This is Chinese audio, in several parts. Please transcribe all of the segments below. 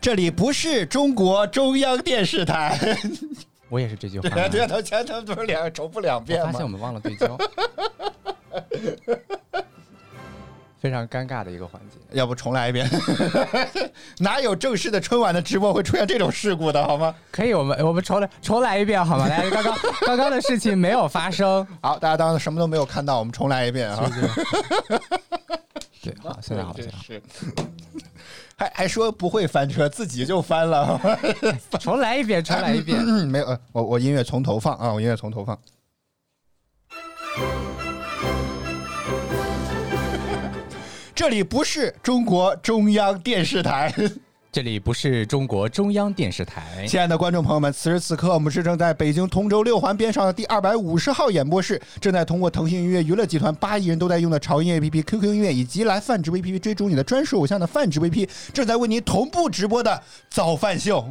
这里不是中国中央电视台。我也是这句话。对啊，对啊，他前头不是两重复两遍吗？发现我们忘了对焦，非常尴尬的一个环节。要不重来一遍？哪有正式的春晚的直播会出现这种事故的，好吗？可以，我们我们重来重来一遍好吗？来，刚刚刚刚的事情没有发生。好，大家当什么都没有看到，我们重来一遍啊。对，好，现在好像是。还还说不会翻车，自己就翻了。重来一遍，重来一遍。没有，我我音乐从头放啊，我音乐从头放。这里不是中国中央电视台。这里不是中国中央电视台，亲爱的观众朋友们，此时此刻我们是正在北京通州六环边上的第二百五十号演播室，正在通过腾讯音乐娱乐集团八亿人都在用的潮音 APP、QQ 音乐以及来泛直 VPP 追逐你的专属偶像的泛直 VP，正在为您同步直播的早饭秀。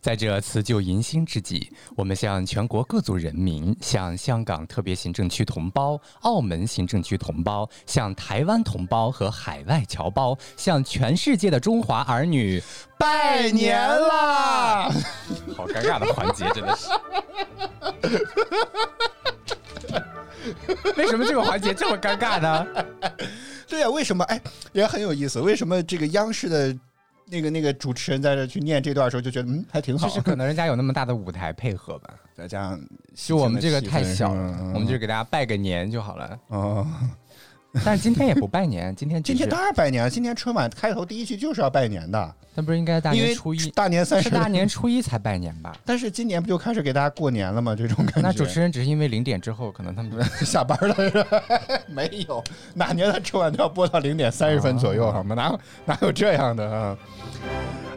在这辞旧迎新之际，我们向全国各族人民、向香港特别行政区同胞、澳门行政区同胞、向台湾同胞和海外侨胞、向全世界的中华儿女拜年啦！好尴尬的环节，真的是。为什么这个环节这么尴尬呢？对呀，为什么？哎，也很有意思。为什么这个央视的？那个那个主持人在这去念这段的时候，就觉得嗯还挺好。就是可能人家有那么大的舞台配合吧，再加上就我们这个太小了，我们就给大家拜个年就好了。哦。但是今天也不拜年，今天今天当然拜年。今天春晚开头第一句就是要拜年的，那不是应该大年初一、大年三十、大年初一才拜年吧？但是今年不就开始给大家过年了吗？这种感觉。那主持人只是因为零点之后，可能他们下班了，是吧？没有，哪年的春晚都要播到零点三十分左右，好吗？哪有哪有这样的啊？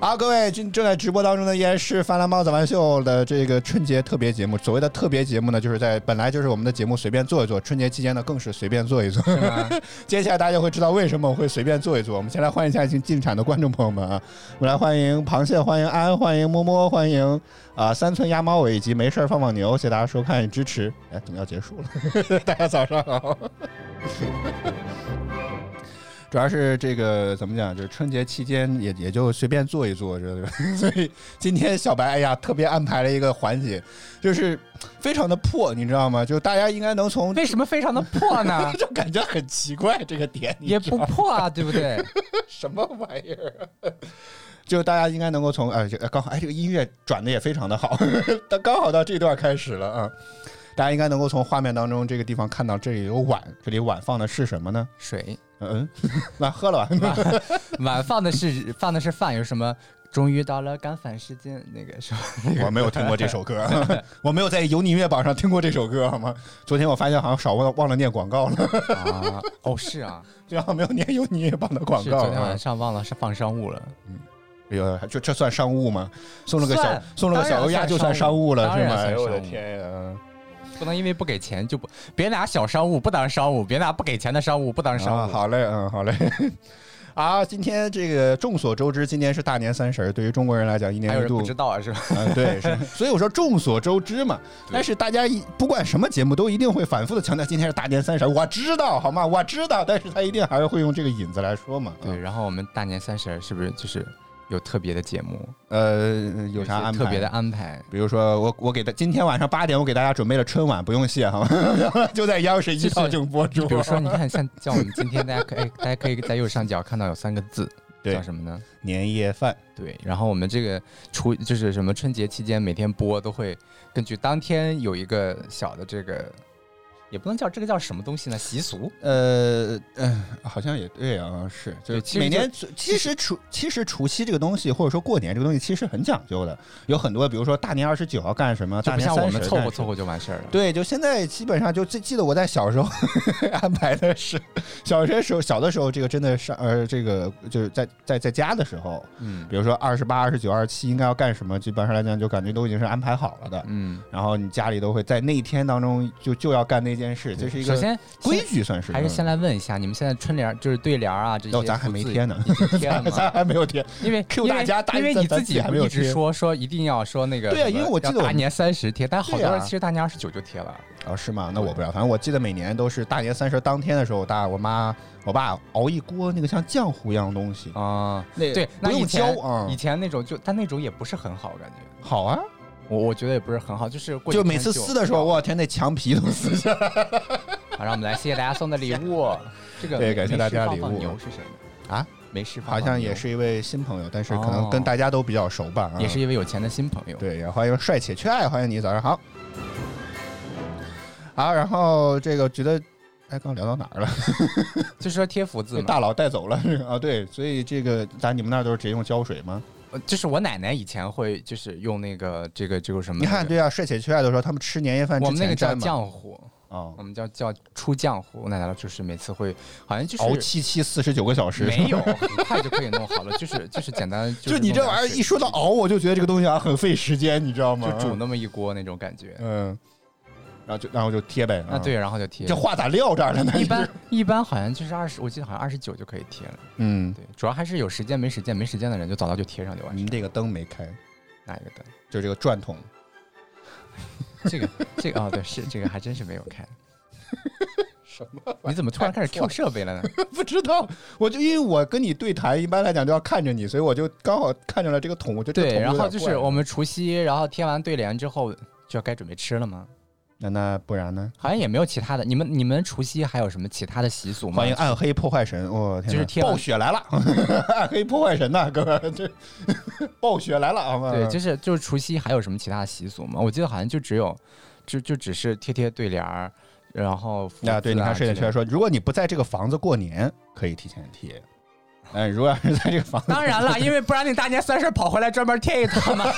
好，各位正正在直播当中的依然是《泛蓝猫早饭秀》的这个春节特别节目。所谓的特别节目呢，就是在本来就是我们的节目随便做一做，春节期间呢更是随便做一做。接下来大家会知道为什么我会随便做一做。我们先来欢迎一下已经进场的观众朋友们啊！我们来欢迎螃蟹，欢迎安，欢迎摸摸，欢迎啊三寸鸭猫尾以及没事放放牛，谢谢大家收看与支持。哎，怎么要结束了？大家早上好。主要是这个怎么讲，就是春节期间也也就随便做一做，这个，所以今天小白哎呀特别安排了一个环节，就是非常的破，你知道吗？就大家应该能从为什么非常的破呢？就感觉很奇怪这个点也不破啊，对不对？什么玩意儿？就大家应该能够从哎刚好哎这个音乐转的也非常的好，刚好到这段开始了啊。大家应该能够从画面当中这个地方看到，这里有碗，这里碗放的是什么呢？水。嗯，碗喝了碗。碗放的是放的是饭，有什么？终于到了干饭时间，那个是吧？我没有听过这首歌，我没有在有你音乐榜上听过这首歌，好吗？昨天我发现好像少忘忘了念广告了。啊，哦，是啊，这样没有念有你音乐榜的广告。昨天晚上忘了是放商务了。嗯。哎呦，就这算商务吗？送了个小送了个小油鸭就算商务了是吗？哎呦我的天呀！不能因为不给钱就不别拿小商务不当商务，别拿不给钱的商务不当商务。好嘞，嗯，好嘞。啊，今天这个众所周知，今年是大年三十对于中国人来讲，一年一度不知道啊，是吧？嗯，对，是。所以我说众所周知嘛。但是大家一不管什么节目，都一定会反复的强调今天是大年三十。我知道，好吗？我知道，但是他一定还是会用这个引子来说嘛。对，然后我们大年三十是不是就是？有特别的节目，呃，有啥安排特别的安排？比如说，我我给大今天晚上八点，我给大家准备了春晚，不用谢，好吗？就在央视一套就播出。比如说，你看，像像我们今天，大家可以 大家可以在右上角看到有三个字，叫什么呢？年夜饭。对，然后我们这个初就是什么春节期间每天播都会根据当天有一个小的这个。也不能叫这个叫什么东西呢？习俗？呃嗯，好像也对啊，是就是每年其实除其实除夕这个东西，或者说过年这个东西，其实很讲究的。有很多，比如说大年二十九要干什么，大年三十凑合凑合就完事儿了。对，就现在基本上就记记得我在小时候 安排的是，小学时候小的时候，这个真的上呃这个就是在在在家的时候，嗯，比如说二十八、二十九、二十七应该要干什么，基本上来讲就感觉都已经是安排好了的，嗯。然后你家里都会在那一天当中就就要干那件。件事，这是一个首先规矩，算是还是先来问一下，你们现在春联就是对联啊这些，哦，咱还没贴呢，贴了 吗？咱还没有贴，因为 Q 大家，因为你自己还没有一直说说一定要说那个，对啊，因为我记得大年三十贴，但好多人其实大年二十九就贴了。哦，是吗？那我不知道，反正我记得每年都是大年三十当天的时候，我大我妈我爸熬一锅那个像浆糊一样的东西啊，那对，不用浇啊，以前那种就，但那种也不是很好，感觉好啊。我我觉得也不是很好，就是就每次撕的时候，我天，那墙皮都撕下来。好，让我们来谢谢大家送的礼物。这个对，感谢大家礼物。牛是谁啊？没事，好像也是一位新朋友，但是可能跟大家都比较熟吧。也是一位有钱的新朋友。对，也欢迎帅且缺爱，欢迎你，早上好。好，然后这个觉得，哎，刚聊到哪儿了？就是说贴福字，大佬带走了啊。对，所以这个咱你们那儿都是直接用胶水吗？就是我奶奶以前会就是用那个这个这个什么？你看，对啊，帅且缺爱的时候，他们吃年夜饭之前我们那个叫浆糊啊，我们叫叫出浆糊。我奶奶就是每次会好像就是熬七七四十九个小时，没有很快就可以弄好了，就是就是简单。就你这玩意儿一说到熬，我就觉得这个东西啊很费时间，你知道吗？就煮那么一锅那种感觉，嗯。然后就然后就贴呗，啊对，然后就贴。这话咋撂这儿了呢？一般一般好像就是二十，我记得好像二十九就可以贴了。嗯，对，主要还是有时间没时间，没时间的人就早早就贴上就完。您这个灯没开，哪一个灯？就这个转筒。这个这个哦，对，是这个还真是没有开。什么？你怎么突然开始 Q 设备了呢？不知道，我就因为我跟你对谈，一般来讲都要看着你，所以我就刚好看见了这个桶，我就对。然后就是我们除夕，然后贴完对联之后，就要该准备吃了吗？那那不然呢？好像也没有其他的。你们你们除夕还有什么其他的习俗吗？欢迎暗黑破坏神！我天，就是暴雪来了，暗黑破坏神呐，哥们，这暴雪来了啊！对，就是就是除夕还有什么其他的习俗吗？我记得好像就只有，就就只是贴贴对联儿，然后啊，对，你看睡眼圈说，如果你不在这个房子过年，可以提前贴。哎，如果要是在这个房子，当然了，因为不然你大年三十跑回来专门贴一趟嘛。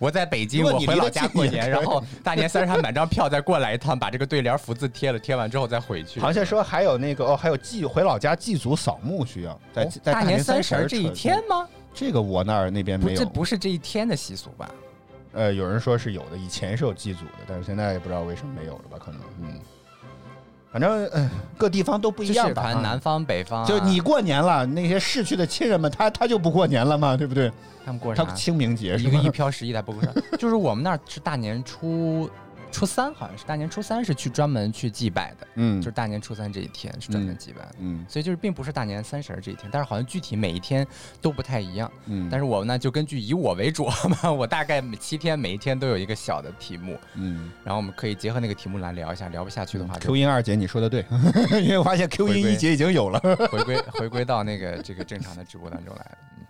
我在北京，我回老家过年，然后大年三十还买张票再过来一趟，把这个对联福字贴了，贴完之后再回去。好像说还有那个哦，还有祭回老家祭祖扫墓需要在在大年三十这一天吗？这个我那儿那边没有，这不是这一天的习俗吧？呃，有人说是有的，以前是有祭祖的，但是现在也不知道为什么没有了吧？可能嗯。反正嗯，各地方都不一样吧。南方北方，就你过年了，那些逝去的亲人们，他他就不过年了嘛，对不对？他们过他清明节，一个一飘十一他不过啥，就是我们那儿是大年初。初三好像是大年初三是去专门去祭拜的，嗯，就是大年初三这一天是专门祭拜的，嗯，所以就是并不是大年三十这一天，但是好像具体每一天都不太一样，嗯，但是我呢就根据以我为主 嘛，我大概七天每一天都有一个小的题目，嗯，然后我们可以结合那个题目来聊一下，聊不下去的话，Q 音二姐你说的对，因为我发现 Q 音一姐已经有了，回归 回归到那个这个正常的直播当中来，嗯，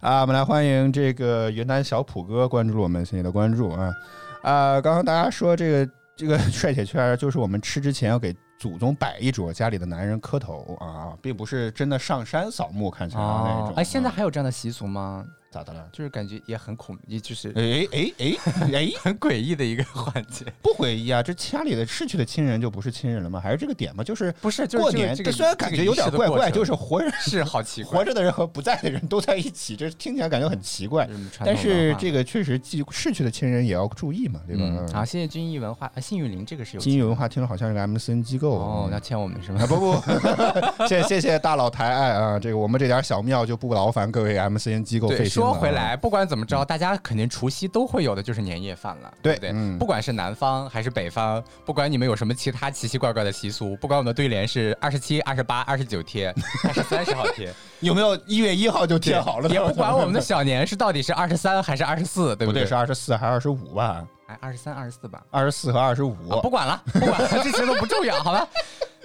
啊，我们来欢迎这个云南小普哥关注我们，谢谢的关注啊。啊，刚刚大家说这个这个 帅铁圈，就是我们吃之前要给祖宗摆一桌，家里的男人磕头啊，并不是真的上山扫墓，看起来那种。哎，现在还有这样的习俗吗？咋的了？就是感觉也很恐，也就是哎哎哎 哎，很诡异的一个环节。不诡异啊，这家里的逝去的亲人就不是亲人了吗？还是这个点吗？就是不是过年？这虽然感觉有点怪怪，就是活人是好奇怪，活着的人和不在的人都在一起，这听起来感觉很奇怪。但是这个确实，记逝去的亲人也要注意嘛，对吧？好，谢谢君逸文化，啊幸运林这个是有。金逸文化听着好像是个 MCN 机构哦，要欠我们是吗？不不，谢谢谢大佬抬爱啊，这个我们这点小庙就不劳烦各位 MCN 机构费心说回来，不管。怎么着，大家肯定除夕都会有的，就是年夜饭了，对不对？不管是南方还是北方，不管你们有什么其他奇奇怪怪的习俗，不管我们的对联是二十七、二十八、二十九贴，还是三十号贴，有没有一月一号就贴好了？也不管我们的小年是到底是二十三还是二十四，对不对？是二十四还是二十五吧？哎，二十三、二十四吧？二十四和二十五，不管了，不管了，这些都不重要，好吧？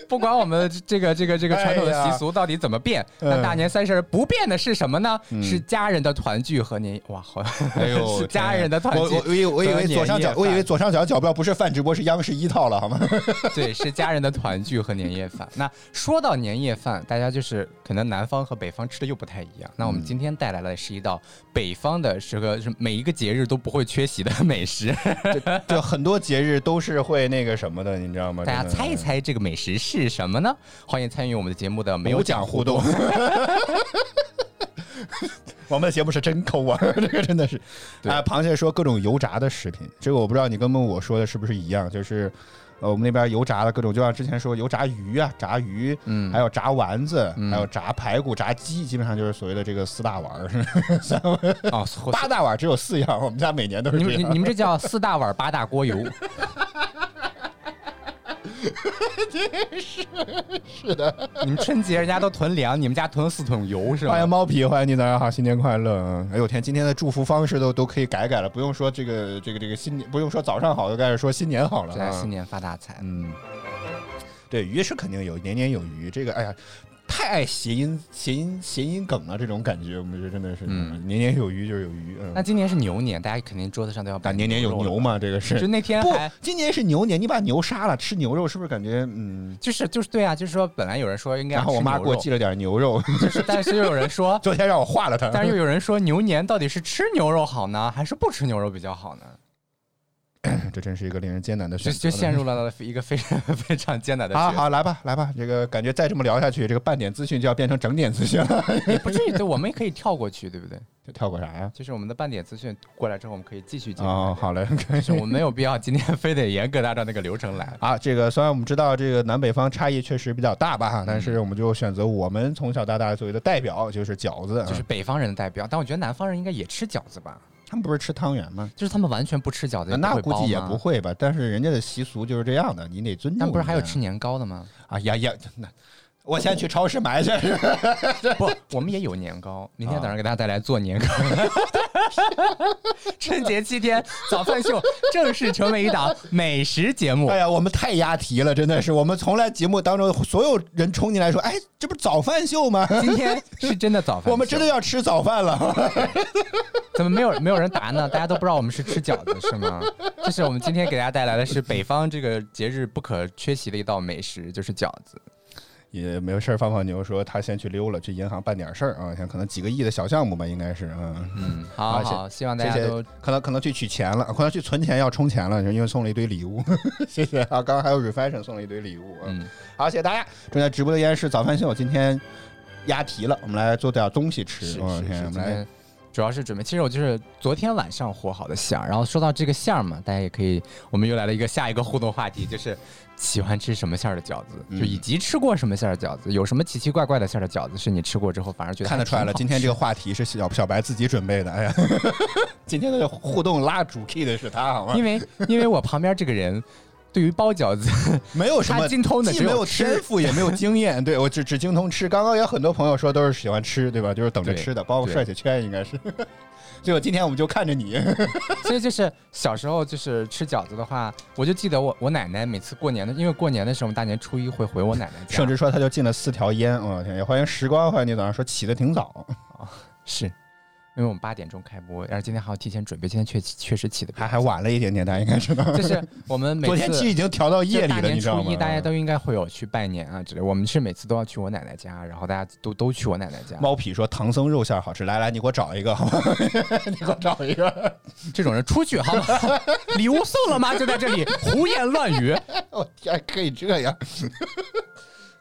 不管我们这个这个这个传统的习俗到底怎么变，那大年三十不变的是什么呢？是家人的团聚和年哇，好，哎呦，是家人的团聚。我我以我以为左上角，我以为左上角角标不是饭直播，是央视一套了，好吗？对，是家人的团聚和年夜饭。那说到年夜饭，大家就是可能南方和北方吃的又不太一样。那我们今天带来的是一道北方的，是个是每一个节日都不会缺席的美食。就很多节日都是会那个什么的，你知道吗？大家猜一猜这个美食是。是什么呢？欢迎参与我们的节目的没有奖互动。我们的节目是真抠啊，这个真的是。对啊，螃蟹说各种油炸的食品，这个我不知道你跟我说的是不是一样，就是。呃，我们那边油炸的各种，就像之前说油炸鱼啊，炸鱼，嗯还有炸丸子，嗯还有炸排骨、炸鸡，基本上就是所谓的这个四大碗儿，三 哦，八大碗只有四样，我们家每年都是。你们这叫四大碗八大锅油，是是的，你们春节人家都囤粮，你们家囤四桶油是吧欢迎？猫皮，欢迎你，早上好，新年快乐！嗯哎呦天，今天的祝福方式都都可以改改了，不用说这个这个这个新年，不用说早上好，就开始说新年好了啊。祝大家新年发大财。嗯，对，鱼是肯定有，年年有余。这个，哎呀，太爱谐音、谐音、谐音梗了，这种感觉，我们觉得真的是，嗯嗯，年年有余就是有余。嗯，那今年是牛年，大家肯定桌子上都要摆年年有牛嘛，这个是。就那天不，今年是牛年，你把牛杀了，吃牛肉是不是感觉嗯？就是就是对啊，就是说本来有人说应该然后我妈给我寄了点牛肉，就是但是又有人说，昨天让我化了它。但是又有人说牛年到底是吃牛肉好呢，还是不吃牛肉比较好呢？这真是一个令人艰难的就选择。就陷入了一个非常 非常艰难的。好好来吧，来吧，这个感觉再这么聊下去，这个半点资讯就要变成整点资讯了。也不至于，对，我们也可以跳过去，对不对？就跳过啥呀？就是我们的半点资讯过来之后，我们可以继续进入。哦，好嘞，就是我们没有必要今天非得严格按照那个流程来。啊，这个虽然我们知道这个南北方差异确实比较大吧，但是我们就选择我们从小到大作为的代表，就是饺子。就是北方人的代表，但我觉得南方人应该也吃饺子吧？他们不是吃汤圆吗？就是他们完全不吃饺子，那估计也不。会吧，但是人家的习俗就是这样的，你得尊重。但不是还有吃年糕的吗？啊呀呀，那我先去超市买去。不，我们也有年糕。明天早上给大家带来做年糕。春节七天早饭秀正式成为一档美食节目哎。呀，我们太押题了，真的是，我们从来节目当中所有人冲进来说，哎，这不是早饭秀吗？今天是真的早饭，我们真的要吃早饭了。怎么没有没有人答呢？大家都不知道我们是吃饺子是吗？这是我们今天给大家带来的是北方这个节日不可缺席的一道美食，就是饺子。也没有事儿，放放牛说他先去溜了，去银行办点事儿啊，像可能几个亿的小项目吧，应该是，嗯，嗯，好好好，希望大家都，可能可能去取钱了，可能去存钱要充钱了，因为送了一堆礼物，谢谢啊，刚刚还有 refashion 送了一堆礼物，嗯，嗯，好，谢谢大家，正在直播的依然是早饭秀，今天押题了，我们来做点东西吃，是我是是，我们来。主要是准备，其实我就是昨天晚上和好的馅儿，然后说到这个馅儿嘛，大家也可以，我们又来了一个下一个互动话题，就是喜欢吃什么馅儿的饺子，嗯就以及吃过什么馅儿的饺子，有什么奇奇怪怪的馅儿的饺子是你吃过之后反而觉得看得出来了，今天这个话题是小小白自己准备的，哎呀，今天的互动拉主 key 的是他，好吗？因为因为我旁边这个人对于包饺子 没有什么精通的既没有天赋，也没有经验。对我只只精通吃。刚刚有很多朋友说都是喜欢吃，对吧？就是等着吃的，包括帅气圈应该是。结果今天我们就看着你，所以就是小时候就是吃饺子的话，我就记得我我奶奶每次过年的，因为过年的时候我们大年初一会回我奶奶家，甚至说他就进了四条烟。我、天，也欢迎时光，欢迎你早上说起的挺早，是因为我们八点钟开播，然后今天还要提前准备，今天确确实起的还还晚了一点点，大家应该知道。就是我们每 昨天次气已经调到夜里了，你知道吗？初一大家都应该会有去拜年啊之类，我们是每次都要去我奶奶家，然后大家都都去我奶奶家。猫皮说唐僧肉馅好吃，来来，你给我找一个好吗？你给我找一个。这种人出去好不好？礼物送了吗？就在这里胡言乱语。我天，可以这样？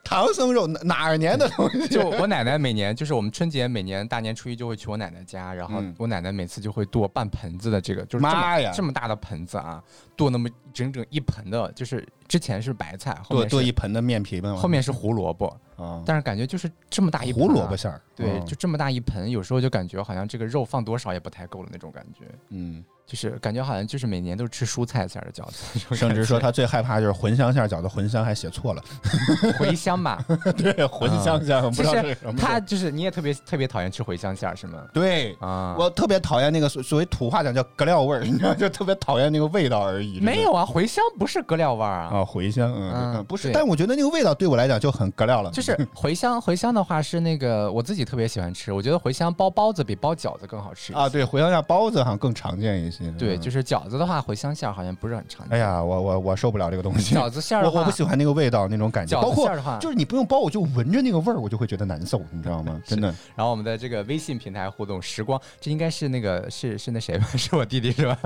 唐僧肉哪哪儿年的东西？就我奶奶每年就是我们春节每年大年初一就会去我奶奶家，然后嗯我奶奶每次就会剁半盆子的这个，就是这么妈呀这么大的盆子啊，剁那么整整一盆的，就是之前是白菜，后剁面是剁一盆的面皮嘛？后面是胡萝卜，啊，但是感觉就是这么大一胡萝卜馅儿，对，嗯就这么大一盆，有时候就感觉好像这个肉放多少也不太够了那种感觉，嗯，就是感觉好像就是每年都是吃蔬菜馅儿的饺子，甚至说他最害怕就是茴香馅儿饺子，茴香还写错了，茴香吧，对，茴香馅儿，我不其知道是实什么。他就是你也特别特别讨厌吃茴香馅儿是吗？对。啊，我特别讨厌那个所所谓土话讲叫格料味儿，你知道，就特别讨厌那个味道而已。没有啊，茴香不是搁料味儿啊。啊，茴香，嗯嗯嗯，不是，对但我觉得那个味道对我来讲就很格料了。就是 茴香，茴香的话是那个我自己特别喜欢吃，我觉得茴香包包子比包饺子更好吃啊，。对，茴香馅包子好像更常见一些。对，嗯就是饺子的话，茴香馅儿好像不是很常见。哎，呀，我我我受不了这个东西。饺子馅儿的话，我我不喜欢那个味道，那种感觉，饺包括子馅儿的话，就是你不用包，我就闻着那个味儿，我就会觉得难受，你知道吗？真的。然后我们的这个微信平台互动时光，这应该是那个是是那谁吧？是我弟弟是吧？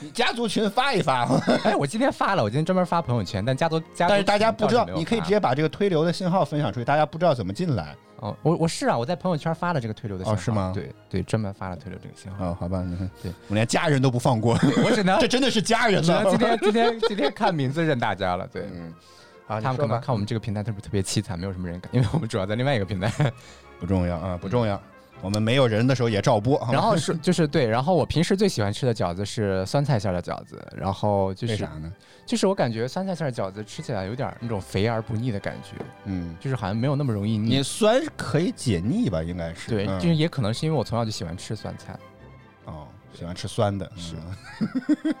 你家族群发一发，哎，我今天发了，我今天专门发朋友圈，但家族家族但是大家不知道你可以直接把这个推流的信号分享出去，大家不知道怎么进来。哦，我我是啊，我在朋友圈发了这个推流的信号，哦是吗对对，专门发了推流这个信号。哦，好吧，你看，对我连家人都不放过，我只能 这真的是家人了。今天今天今天看名字认大家了，对。嗯，好，他们可能看我们这个平台特别特别凄惨，没有什么人敢，因为我们主要在另外一个平台。不重要啊，不重要。我们没有人的时候也照播，然后是 就是对，然后我平时最喜欢吃的饺子是酸菜馅儿的饺子，然后就是为啥呢？就是我感觉酸菜馅儿饺子吃起来有点那种肥而不腻的感觉，嗯，就是好像没有那么容易你腻。酸可以解腻吧？应该是对，嗯就是也可能是因为我从小就喜欢吃酸菜。哦，喜欢吃酸的，是嗯。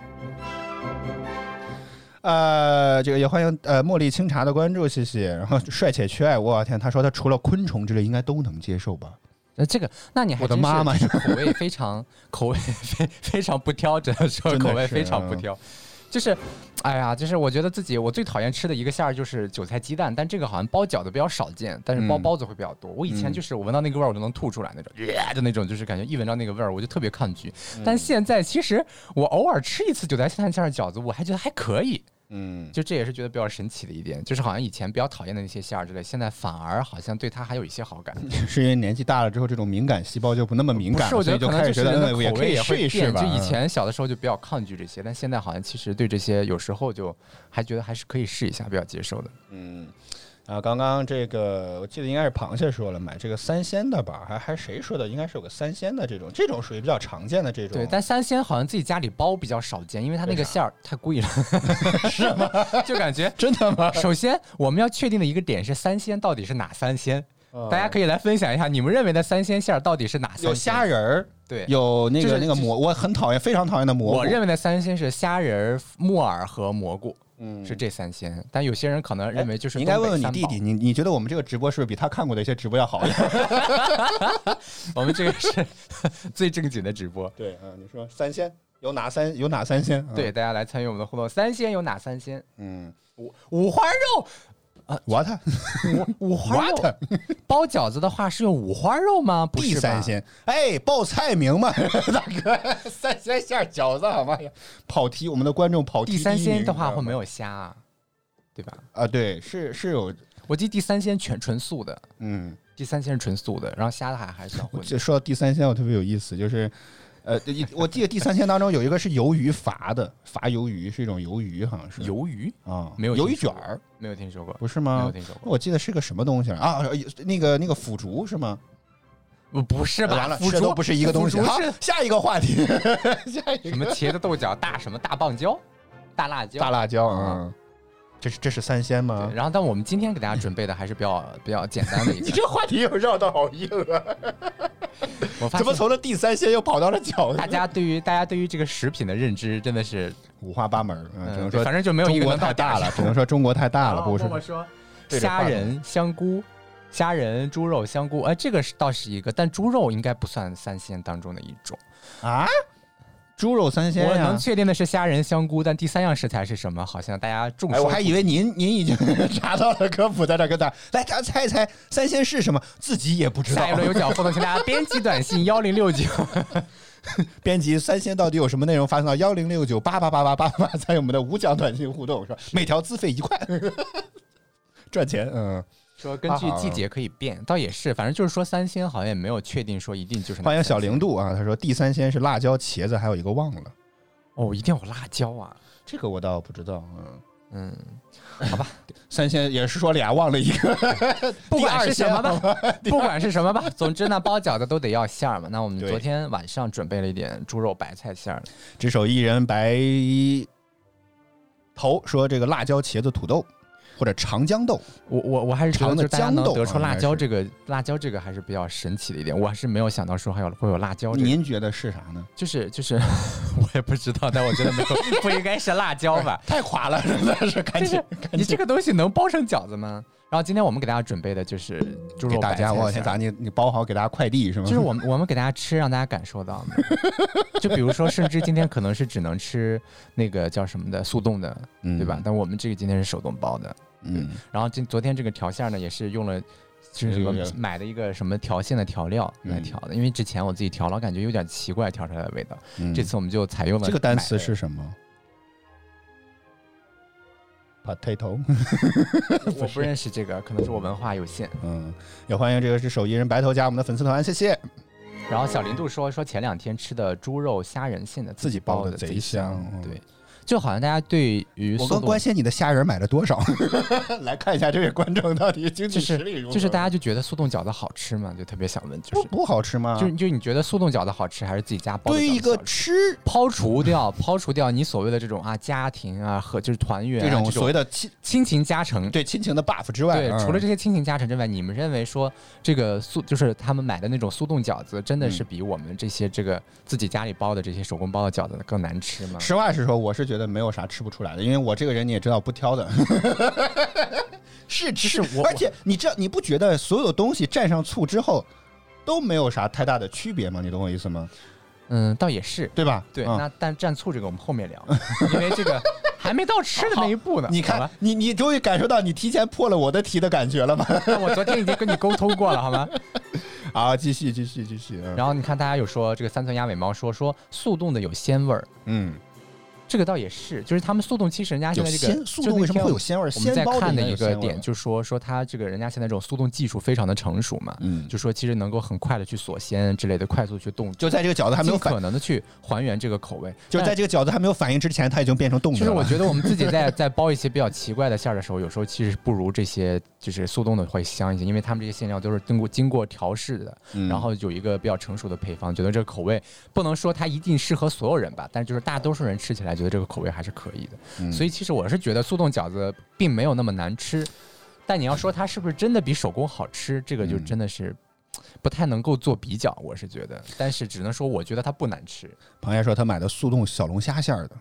呃，这个也欢迎呃茉莉清茶的关注，谢谢。然后帅且缺爱，我天，他说他除了昆虫之类应该都能接受吧？那这个，那你还是我的妈妈就是口味非常口味非非常不挑，只能说口味非常不嗯挑。就是，哎呀，就是我觉得自己我最讨厌吃的一个馅儿就是韭菜鸡蛋，但这个好像包饺子比较少见，但是包嗯包子会比较多。我以前嗯就是我闻到那个味儿我就能吐出来那种，的那种，就是感觉一闻到那个味儿我就特别抗拒。嗯但现在其实我偶尔吃一次韭菜鸡蛋馅儿饺子，我还觉得还可以。嗯，就这也是觉得比较神奇的一点，就是好像以前比较讨厌的那些馅儿之类，现在反而好像对它还有一些好感。是因为年纪大了之后，这种敏感细胞就不那么敏感所以就开始觉得口味也会变。试一试吧。就以嗯前小的时候就比较抗拒这些，但现在好像其实对这些有时候就还觉得还是可以试一下，比较接受的。嗯，啊，刚刚这个我记得应该是螃蟹说了，买这个三鲜的吧，还还谁说的？应该是有个三鲜的这种，这种属于比较常见的这种。对，但三鲜好像自己家里包比较少见，因为它那个馅儿太贵了，是吗？就感觉。真的吗？首先，我们要确定的一个点是三鲜到底是哪三鲜？大家可以以来分享一下，你们认为的三鲜馅儿到底是哪三鲜？有虾仁儿，对，有那个那个蘑，我很讨厌，非常讨厌的蘑菇。我认为的三鲜是虾仁儿、木耳和蘑菇，嗯是这三鲜。但有些人可能认为就是应该问问你弟弟，你你觉得我们这个直播是不是比他看过的一些直播要好一点？我们这个是最正经的直播。对，嗯，你说三鲜有哪三有哪三鲜？嗯对，，大家来参与我们的互动。三鲜有哪三鲜？嗯五五花肉，，what 五五花肉 what 包饺子的话是用五花肉吗？不是吧三，鲜，哎，报菜名嘛，大哥，三鲜馅儿饺子好吗？跑题，我们的观众跑题第三鲜的话会没有有虾啊，对吧？啊？对，是是有，我记得第三鲜全纯素的，嗯，第三鲜是纯素的，然后虾的还还是要混的。就说到第三鲜，我特别有意思，就是。呃，一我记得第三天当中有一个是鱿鱼罚的，罚鱿鱼是一种鱿鱼，好像是鱿鱼啊，没有鱿鱼卷儿，没有听说过，不是吗没有？听说过。我记得是个什么东西啊？啊，有那个那个腐竹是吗？不不是吧？完了，腐竹这都不是一个东西。好下一个话题，下一个什么茄子豆角大什么大棒椒、大辣椒、大辣椒啊啊，这是这是三鲜吗，？然后，但我们今天给大家准备的还是比较比较简单的一你。这话题 又绕的好硬啊！我怎么从了第三鲜又跑到了饺子？大家对于大家对于这个食品的认知真的是，五花八门儿，嗯，只嗯能说反正就没有一个太大了，只能说中国太大了，不是我说虾仁、香菇、虾仁、猪肉、香菇，哎，这个是倒是一个，但猪肉应该不算三鲜当中的一种。啊？猪肉三鲜呀我能！确定的是虾仁、香菇，但第三样食材是什么？好像大家众哎，我还以为您您已经 查到了科普，在这跟大家 来，大家猜一猜三鲜是什么？自己也不知道下一。轮有奖互动，请大家编辑短信 幺零六九。编辑三鲜到底有什么内容？发送到幺零六九八八八八八八，参与我们的无奖短信互动，是吧？每条资费一块，赚钱。嗯，说根据季节可以变，倒也是，反正就是说三鲜好像也没有确定说一定就是欢迎小零度啊，他说第三鲜是辣椒、茄子，还有一个忘了，哦，一定要有辣椒啊，这个我倒不知道。嗯，嗯，好吧，三鲜也是说俩忘了一个，不管是什么吧，不管是什么吧，总之呢，包饺子都得要馅儿嘛。那我们昨天晚上准备了一点猪肉白菜馅儿，只手一人白头说这个辣椒、茄子、土豆或者长江豆，我我我还是觉得大家能得出辣椒这个辣椒这个还是比较神奇的一点，我还是没有想到说还有会有辣椒这个，您觉得是啥呢？就是就是 我也不知道，但我觉得没有不应该是辣椒吧。太垮了，真的是赶紧赶紧你这个东西能包成饺子吗？然后今天我们给大家准备的就是猪肉给大家，我先，咋你你包好给大家快递是吗？就是我们我们给大家吃，让大家感受到的。就比如说，甚至今天可能是只能吃那个叫什么的速冻的，嗯对吧？但我们这个今天是手动包的。嗯，然后今昨天这个调馅儿呢，也是用了就是买的一个什么调馅的调料来嗯调的，因为之前我自己调老，感觉有点奇怪调出来的味道。嗯这次我们就采用了这个单词是什么？potato。我不认识这个，可能是我文化有限。嗯，也欢迎这个是手艺人白头加我们的粉丝团，谢谢。然后小林度说说前两天吃的猪肉虾仁馅的自己包包的的贼香对，就好像大家对于我更关心你的虾仁买了多少。来看一下这位观众到底经济就实力如何。是就是大家就觉得速冻饺子好吃嘛，就特别想问，就是不不好吃吗？就就你觉得速冻饺子好吃还是自己家包的对于一个吃？抛除掉抛除掉你所谓的这种啊家庭啊和就是团圆、啊、这种所谓的亲亲情加成，对亲情的 buff 之外，对，嗯除了这些亲情加成之外，你们认为说这个速就是他们买的那种速冻饺子，真的是嗯比我们这些这个自己家里包的这些手工包的饺子更难吃吗？实话实说，我是觉得没有啥吃不出来的，因为我这个人你也知道不挑的，是吃是我而且你这你不觉得所有东西蘸上醋之后都没有啥太大的区别吗？你懂我意思吗？嗯，倒也是。对吧？对，嗯那但蘸醋这个我们后面聊，因为这个还没到吃的那一步呢。你看吧，你你终于感受到你提前破了我的题的感觉了吗？那我昨天已经跟你沟通过了，好吗？啊，继续继续继续，嗯然后你看，大家有说这个三寸鸭尾猫说说速冻的有鲜味儿，嗯，这个倒也是，就是他们速冻，其实人家现在这个鲜，速冻为什么会有？鲜味我们在看的一个点，就是说说他这个人家现在这种速冻技术非常的成熟嘛，嗯，就说其实能够很快的去锁鲜之类的，快速去冻，就在这个饺子还没有，可能的去还原这个口味。就在这个饺子还没有反应之前，它已经变成冻的了。就是我觉得我们自己在 在包一些比较奇怪的馅儿的时候，有时候其实不如这些就是速冻的会香一些，因为他们这些馅料都是经过经过调试的，嗯然后有一个比较成熟的配方，觉得这个口味不能说它一定适合所有人吧，但是就是大多数人吃起来觉得这个口味还是可以的。嗯所以其实我是觉得速冻饺子并没有那么难吃，但你要说它是不是真的比手工好吃，这个就嗯真的是。不太能够做比较，我是觉得，但是只能说，我觉得它不难吃。螃蟹说他买的速冻小龙虾馅儿的，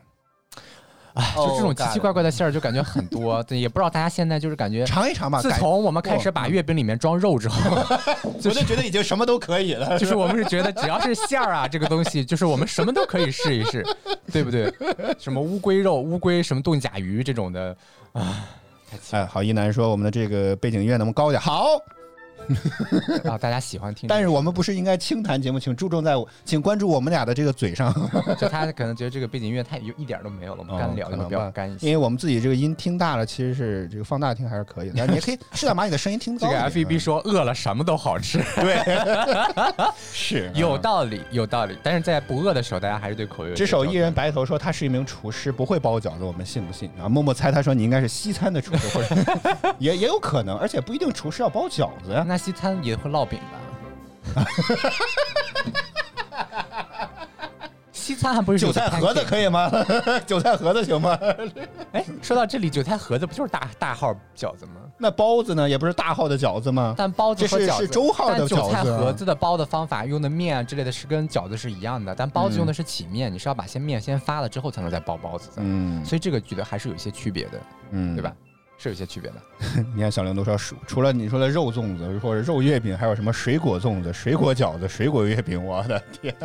哎，就这种奇奇怪怪的馅儿，就感觉很多，对，也不知道大家现在就是感觉，尝一尝吧。自从我们开始把月饼里面装肉之后，我就觉得已经什么都可以了。就是我们是觉得 只要是馅儿啊，这个东西，就是我们什么都可以试一试，对不对？什么乌龟肉、乌龟什么冻甲鱼这种的，啊，哎，好一楠说我们的这个背景音乐能不能高一点？好，怪啊！大家喜欢听，但是我们不是应该轻谈节目，请注重在我，请关注我们俩的这个嘴上，就他可能觉得这个背景音乐太有一点都没有了，我们干聊就会比较干一些。因为我们自己这个音听大了，其实是这个放大听还是可以的。但你也可以适当把你的声音听这个高一点。F E B 说饿了什么都好吃，对 是有。道理，有道理。但是在不饿的时候，大家还是对口味有只手艺一人白头说他是一名厨师，不会包饺子，我们信不信？啊，默默猜他说你应该是西餐的厨师，或者也也有可能，而且不一定厨师要包饺子呀。那西餐也会烙饼吧？西餐还不是韭菜盒子可以吗？韭菜盒子行吗？哎，说到这里，韭菜盒子不就是大大号饺子吗？那包子呢？也不是大号的饺子吗？但包子和饺子是是周号的但韭菜饺子啊盒子的包的方法用的面啊之类的是跟饺子是一样的，但包子用的是起面，你是要把先面先发了之后才能再包包子的，嗯所以这个觉得还是有一些区别的，嗯，对吧？？是有些区别的。你看小玲都说，除除了你说的肉粽子或者肉月饼，还有什么水果粽子、水果饺子、水果月饼，我的天，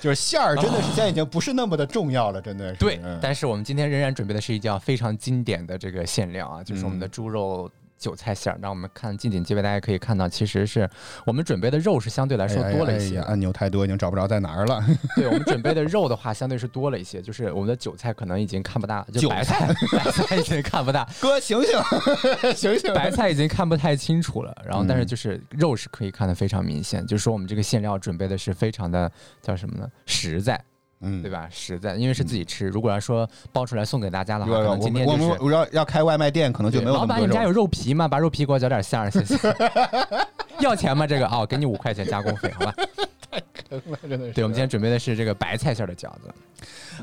就是馅儿真的是现在已经不是那么的重要了，真的是。对嗯，但是我们今天仍然准备的是一道非常经典的这个馅料啊，就是我们的嗯猪肉。韭菜馅儿，那我们看近景机位，大家可以看到，其实是我们准备的肉是相对来说多了一些按钮太多，已经找不着在哪儿了。对我们准备的肉的话，相对是多了一些，就是我们的韭菜可能已经看不大，就白菜，白菜已经看不大，哥，醒醒，醒醒！白菜已经看不太清楚了。然后，但是嗯就是肉是可以看得非常明显，就是说我们这个馅料准备的是非常的叫什么呢？实在，嗯对？吧？实在，因为是自己吃。如果要说包出来送给大家的话，可能今我们我天就是。我要要开外卖店，可能就没有老板，你家有肉皮吗？把肉皮给我搅点馅儿，谢谢。要钱吗？这个哦，给你五块钱加工费，好吧？真的是。对，我们今天准备的是这个白菜馅儿的饺子。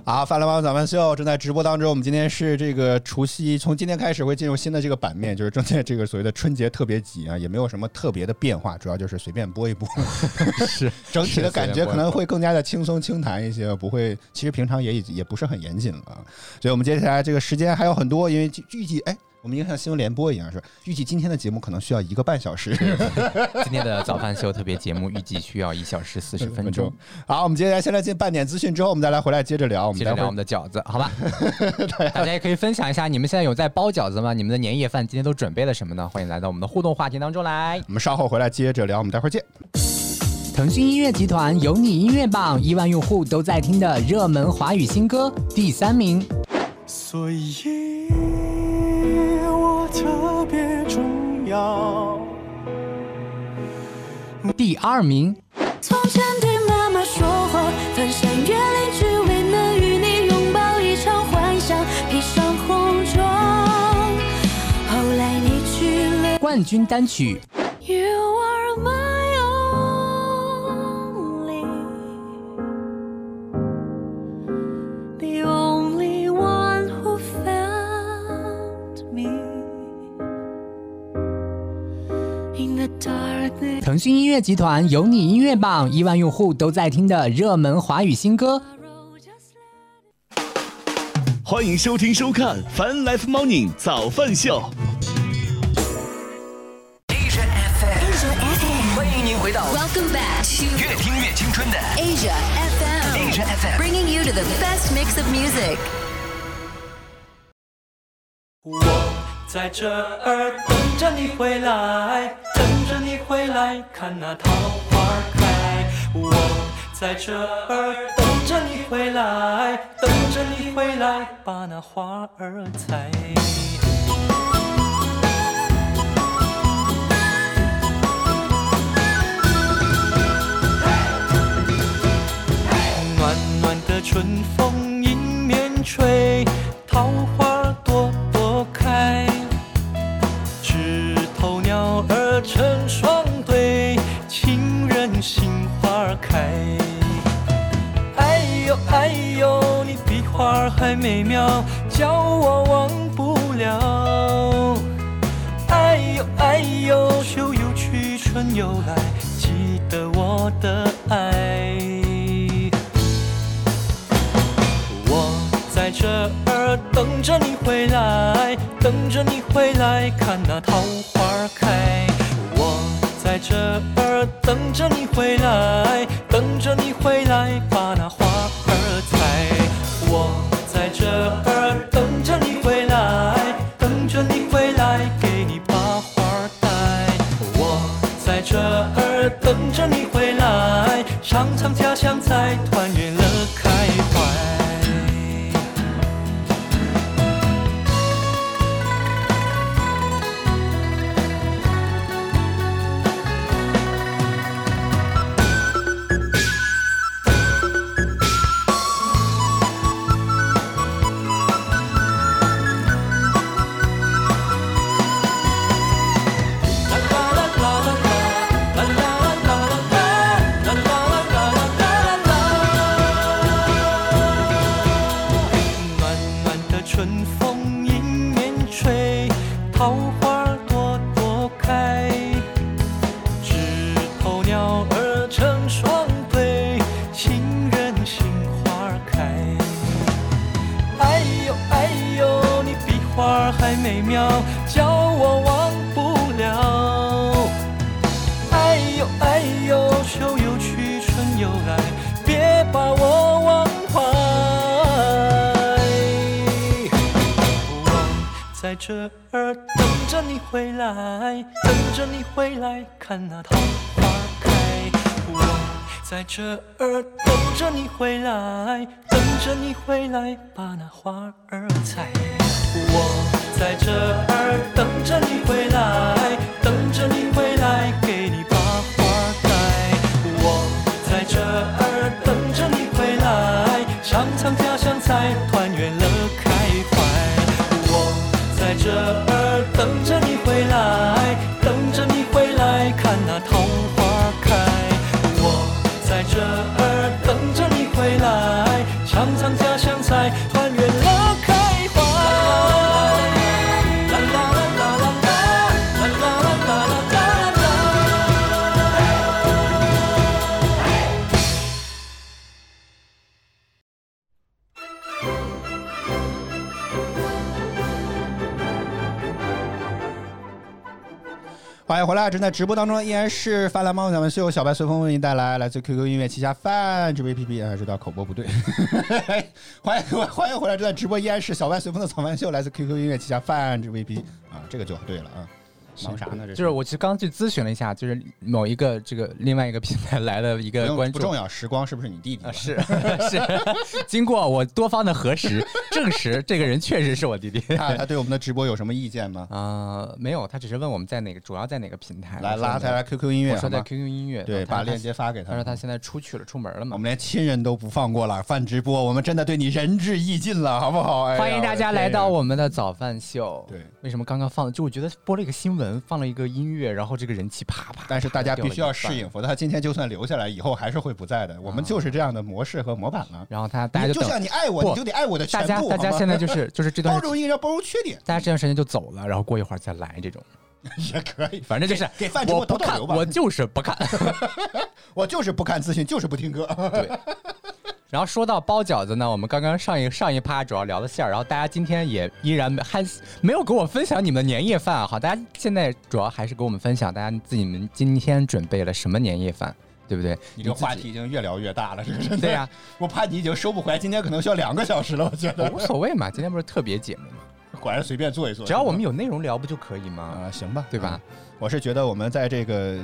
好，饭来帮早饭秀正在直播当中。我们今天是这个除夕，从今天开始会进入新的这个版面，就是正在这个所谓的春节特别集啊，也没有什么特别的变化，主要就是随便播一播。是整体的感觉可能会更加的轻松轻谈一些，不会，其实平常也已也不是很严谨了啊。所以我们接下来这个时间还有很多，因为预计哎。我们应该像新闻联播一样，是吧预计今天的节目可能需要一个半小时。今天的早饭秀特别节目预计需要一小时四十分钟。好，我们接下来先来进半点资讯，之后我们再来回来接。着聊，我们接着聊我们的饺子，好吧？大家也可以分享一下，你们现在有在包饺子吗？你们的年夜饭今天都准备了什么呢？欢迎来到我们的互动话题当中来。我们稍后回来接着聊，我们待会儿见。腾讯音乐集团有你音乐榜亿万用户都在听的热门华语新歌第三名。所以我特别重要。第二名。从前对妈妈说谎，翻山越岭只为能与你拥抱一场幻想，披上红妆。后来你去了，冠军单曲。You are my 腾讯音乐集团有你音乐榜亿万用户都在听的热门华语新歌。欢迎收听收看《Fun Life Morning 早饭秀》。Asia FM，欢迎您回到 Welcome back to 越听越青春的 Asia FM, Asia FM。bringing you to the best mix of music. 我在这儿等着你回来，等着你回来看那桃花开。我在这儿等着你回来，等着你回来把那花儿采。暖暖的春风迎面吹，桃花回来花儿还美妙，叫我忘不了。哎呦哎呦，秋又去，春又来，别把我忘怀。我在这儿等着你回来，等着你回来看那桃花开。我在这儿等着你回来，等着你回来把那花儿采。我在这儿等着你回来，等着你回来给你把花戴。我在这儿等着你回来，尝尝家乡菜，团圆乐开怀。我在这儿欢迎回来！正在直播当中依然是泛蓝猫咱们秀小白随风为您带来来自 QQ 音乐旗下泛直播 APP 啊，这道口播不对。欢迎欢迎回来！正在直播依然是小白随风的草饭秀，来自 QQ 音乐旗下泛直播 APP 啊，这个就对了啊。忙啥呢？这就是我其实刚去咨询了一下，就是某一个这个另外一个平台来了一个关注，不重要，时光是不是你弟弟？啊，是 是，经过我多方的核实，证实这个人确实是我弟弟。他他对我们的直播有什么意见吗？啊、没有，他只是问我们在哪个，主要在哪个平台。来拉他来 QQ 音乐，我说在 QQ 音乐，对，把链接。发给他。他说他现在出去了，出门了嘛我。们连亲人都不放过了，饭直播，我们真的对你仁至义尽了，好不好？哎欢迎大家来到。我们的早饭秀。对，为什么刚刚放？就我觉得播了一个新闻，放了一个音乐，然后这个人气啪啪。天但是大家必须要适应，否则他今天就算留下来，以后还是会不在的。我们就是这样的模式和模板了半。。然后他大家就就像你爱我，你就得爱我的全部。大家大家现在就是就是 这段包时容艺人包容缺点大家这段时间就走了，然后过一会儿再来这种，也可以，反正就是给饭直播我不看。我就是不看。我就是不看资讯，就是不听歌。对。然后说到包饺子呢，我们刚刚上一上一趴主要聊的馅儿，然后大家今天也依然没还没有给我分享你们的年夜饭啊。好，大家现在主要还是给我们分享大家自己们今天准备了什么年夜饭，对不对？你这个话题已经越聊越大了，这个真的。对呀、我怕你已经收不回来，今天可能需要两个小时了，我觉得。无所谓嘛，今天不是特别节目嘛，果然随便做一做，只要我们有内容聊不就可以吗？啊，行吧，对吧嗯？我是觉得我们在这个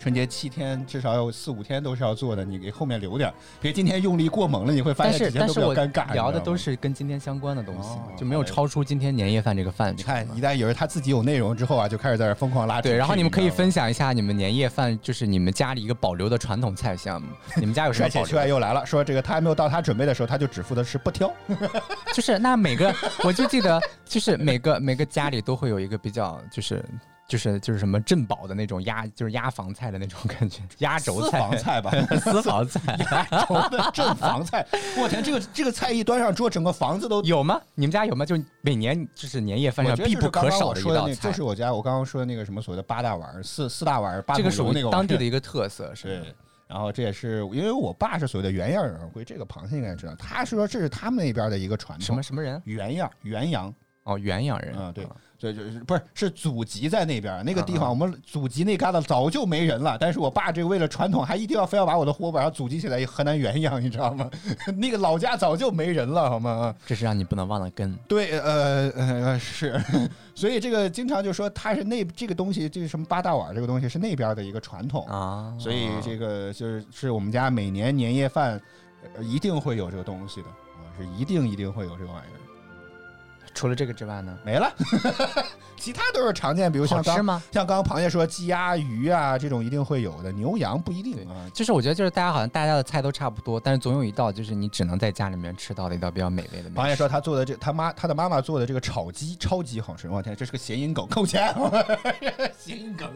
春节七天，至少有四五天都是要做的，你给后面留点，别今天用力过猛了，你会发但是现几天都比但是我较尴尬。聊的都是跟今天相关的东西，哦就没有超出今天年夜饭这个范畴。你看，一旦有人他自己有内容之后啊，就开始在这儿疯狂拉对，然后你们可以分分。享一下你们年夜饭，就是你们家里一个保留的传统菜项目。你们家有什么 保留的？又来了，说这个他还没有到他准备的时候，他就只负责吃不挑。就是那每个，我就记得，就是每个每个家里都会有一个比较，就是就是就是什么镇宝的那种压，就是压房菜的那种感觉，压轴私菜，房菜吧，私房菜 压轴的镇房菜。我天，这个这个菜一端上桌，整个房子都。有吗？你们家有吗？就每年就是年夜饭上必不可少的一道菜，就是我家我刚刚说的那个什么所谓的八大碗儿、四四大碗儿、八这个属于桶油那个碗儿当地的一个特色，是。然后这也是因为我爸是所谓的原样人，会这个螃蟹应该知道。他是说这是他们那边的一个传统，什么什么人？原样原羊，哦，原阳人。啊对啊对，就是不是是祖籍在那边那个地方，我们祖籍那旮瘩早就没人了。但是我爸这个为了传统，还一定要非要把我的户口本上祖籍写在河南原阳，你知道吗？那个老家早就没人了，好吗？这是让你不能忘了根。对，呃呃是，所以这个经常就说他是那这个东西，这个什么八大碗这个东西是那边的一个传统啊所以这个就是是我们家每年年夜饭、呃一定会有这个东西的啊，是一定一定会有这个玩意儿。除了这个之外呢？没了，其他都是常见，比如像刚吃吗？像刚刚螃蟹说鸡鸭鱼啊这种一定会有的，牛羊不一定啊。就是我觉得，就是大家好像大家的菜都差不多，但是总有一道就是你只能在家里面吃到的一道比较美味的美。螃蟹说他做的这他妈他的妈妈做的这个炒鸡超级好吃，我天，这是个谐音梗，扣钱，谐音梗。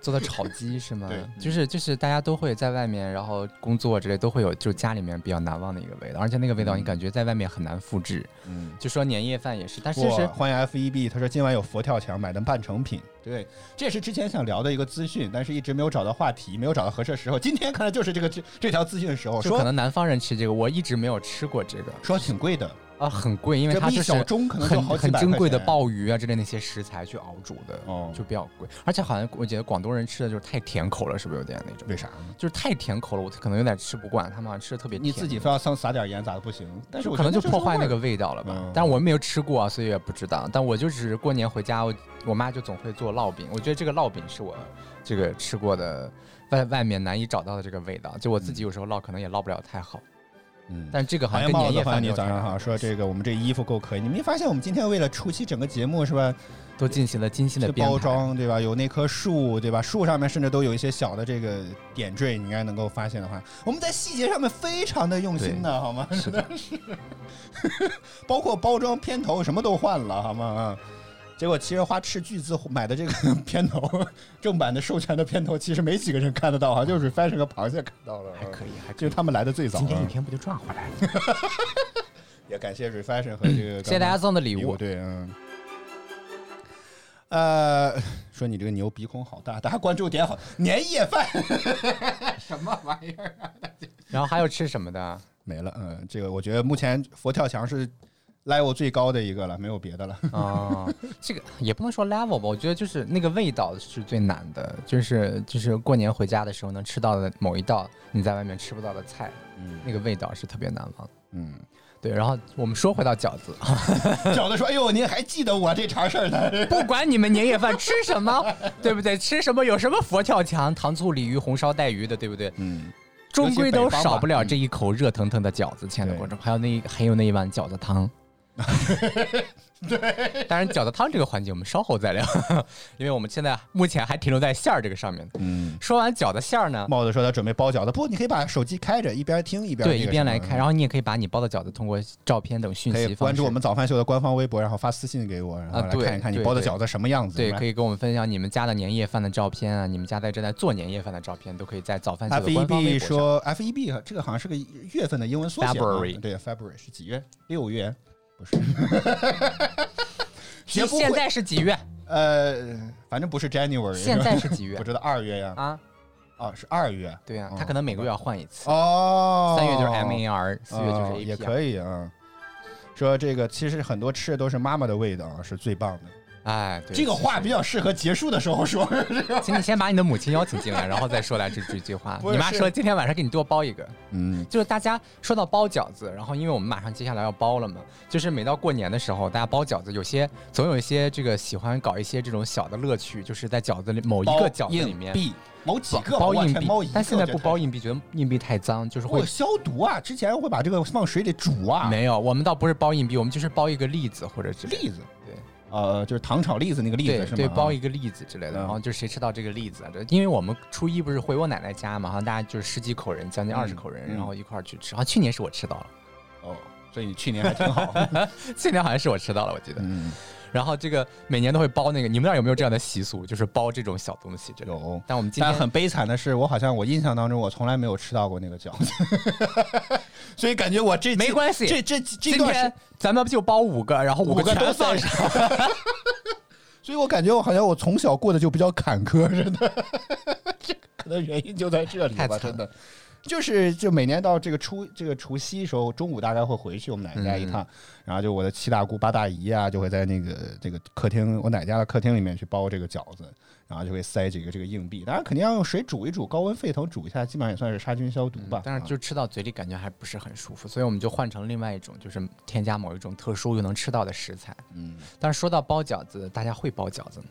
做的炒鸡是吗？对就是就是大家都会在外面，然后工作之类都会有，就是家里面比较难忘的一个味道，而且那个味道你感觉在外面很难复制。嗯。就说年夜饭也是，但是哇是欢迎 F E B，他说今晚有佛跳墙买的半成品。对，这也是之前想聊的一个资讯，但是一直没有找到话题，没有找到合适的时候。今天看来就是这个这这条资讯的时候，说可能南方人吃这个，我一直没有吃过这个说挺贵的，啊，很贵，因为它就是小盅可能就很很珍贵的鲍鱼啊之类那些食材去熬煮的，哦就比较贵。而且好像我觉得广东人吃的就是太甜口了，是不是有点那种？为啥呢？就是太甜口了，我可能有点吃不惯。他们好像吃的特别甜，你自己非要撒撒点盐咋的不行？但是我可能就破坏那个味道了吧。嗯但是我没有吃过啊，所以也不知道。但我就只是过年回家，我我妈就总会做烙饼。我觉得这个烙饼是我这个吃过的外外面难以找到的这个味道。就我自己有时候烙可能也烙不了太好，嗯。但这个好欢迎帽子，欢迎你早上好。说这个我们这衣服够可以，你没发现我们今天为了出席整个节目是吧？都进行了精心的包装对吧？有那棵树对吧？树上面甚至都有一些小的这个点缀，你应该能够发现的话，我们在细节上面非常的用心的，好吗？是的，包括包装片头什么都换了，好吗？啊。结果其实花斥巨资买的这个 片头，正版的授权的片头，其实没几个人看得到，好像就是 Fashion 和螃蟹看到了，还可以，还。就是他们来的最早。今天一啊天不就赚回来了？也感谢 Refashion 和这个，谢谢大家送的礼物。对，嗯。呃，说你这个牛鼻孔好大，大家关注点好，年夜饭什么玩意儿啊？然后还有吃什么的？没了，嗯，这个我觉得目前佛跳墙是 level 最高的一个了，没有别的了。啊，这个也不能说 level 吧，我觉得就是那个味道是最难的，就是就是过年回家的时候能吃到的某一道你在外面吃不到的菜，嗯那个味道是特别难忘的。嗯，对，然后我们说回到饺子，饺子说：“哎呦，您还记得我这茬事儿呢？不管你们年夜饭吃什么，对不对？吃什么有什么佛跳墙、糖醋鲤鱼、红烧带鱼的，对不对？嗯，终归都少不了这一口热腾腾的饺子，亲爱的对观众，还有那一还有那一碗饺子汤。对，当然饺子汤这个环节我们稍后再聊，因为我们现在目前还停留在馅儿这个上面。嗯，说完饺子馅儿呢，帽子说他准备包饺子，不，你可以把手机开着，一边听一边对，一边来开，然后你也可以把你包的饺子通过照片等讯可以息关注我们早饭秀的官方微博，然后发私信给我，然后来看一看你包的饺子什么样子。对，来可以跟我们分享你们家的年夜饭的照片啊，你们家在正在做年夜饭的照片，都可以在早饭秀 F 的一官方微 B 博上。说 F E B 这个好像是个月份的英文缩写啊，February 对，February 是几月？六月？不是。学不会现在是几月？呃，反正不是 January，现在是几月 我知道二月呀，啊？哦是二月。对呀、哦他可能每个月要换一次。哦，三月就是 M A R，四月就是哦 A P，、也可以啊。说这个其实很多吃的都是妈妈的味道，是最棒的。哎，对，这个话比较适合结束的时候说。请你先把你的母亲邀请进来，然后再说来这这句话。你妈说今天晚上给你多包一个，嗯，就是大家说到包饺子，然后因为我们马上接下来要包了嘛，就是每到过年的时候，大家包饺子，有些总有一些这个喜欢搞一些这种小的乐趣，就是在饺子里某一个饺子里面某几个包硬币但现在不包硬，币，觉得硬币太脏，就是会会消毒啊。之前会把这个放水里煮啊。没有，我们倒不是包硬币，我们就是包一个栗子或者是栗子，对。呃，就是糖炒栗子那个栗子是吗？对对，包一个。栗子之类的，嗯然后就谁吃到这个栗子啊？这因为我们初一不是回我奶奶家嘛，好像大家就是十几口人，将近二十口人，嗯然后一块儿去吃。然后去年是我吃到了，哦，所以你去年还挺好。去年好像是我吃到了，我记得。嗯，然后这个每年都会包那个，你们那儿有没有这样的习俗？就是包这种小东西之类的。有。但我们今天但很悲惨的是，我好像我印象当中，我从来没有吃到过那个饺子，所以感觉我这没关系这这这今天咱们就包五个，然后个五个都全放放上。所以我感觉我好像我从小过得就比较坎坷似的，这可能原因就在这里吧，真的。就是就每年到这个初这个除夕时候，中午大概会回去我们奶奶家一趟，然后就我的七大姑八大姨啊，就会在那个这个客厅我奶家的客厅里面去包这个饺子，然后就会塞几个这个硬币，当然肯定要用水煮一煮，高温沸腾煮一下，基本上也算是杀菌消毒吧。但是啊就吃到嘴里感觉还不是很舒服，所以我们就换成另外一种，就是添加某一种特殊又能吃到的食材。嗯，但是说到包饺子，大家会包饺子吗？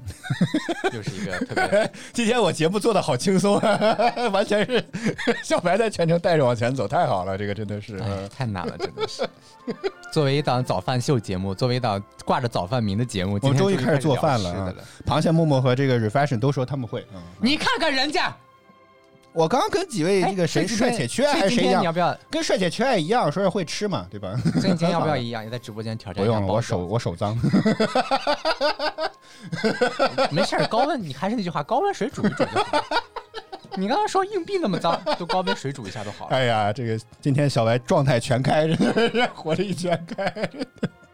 又是一个特别 今天我节目做的好轻松，完全是小白在全程带着往前走，太好了，这个真的是。哎，太难了，真的是。作为一档早饭秀节目，作为一档挂着早饭名的节目，我终于开始做饭了！螃蟹木木和这个都说他们会。嗯，你看看人家，我刚刚跟几位这个谁哎帅且缺爱还是谁一样你要，不要？跟帅且缺爱一样，说是会吃嘛，对吧？所以你今天要不要一样？也在直播间挑战一下不用了，我手我手脏。没事儿，高温你还是那句话，高温水煮一煮就好。你刚刚说硬币那么脏，就高温水煮一下就好了。哎呀，这个今天小白状态全开，真的是活力全开，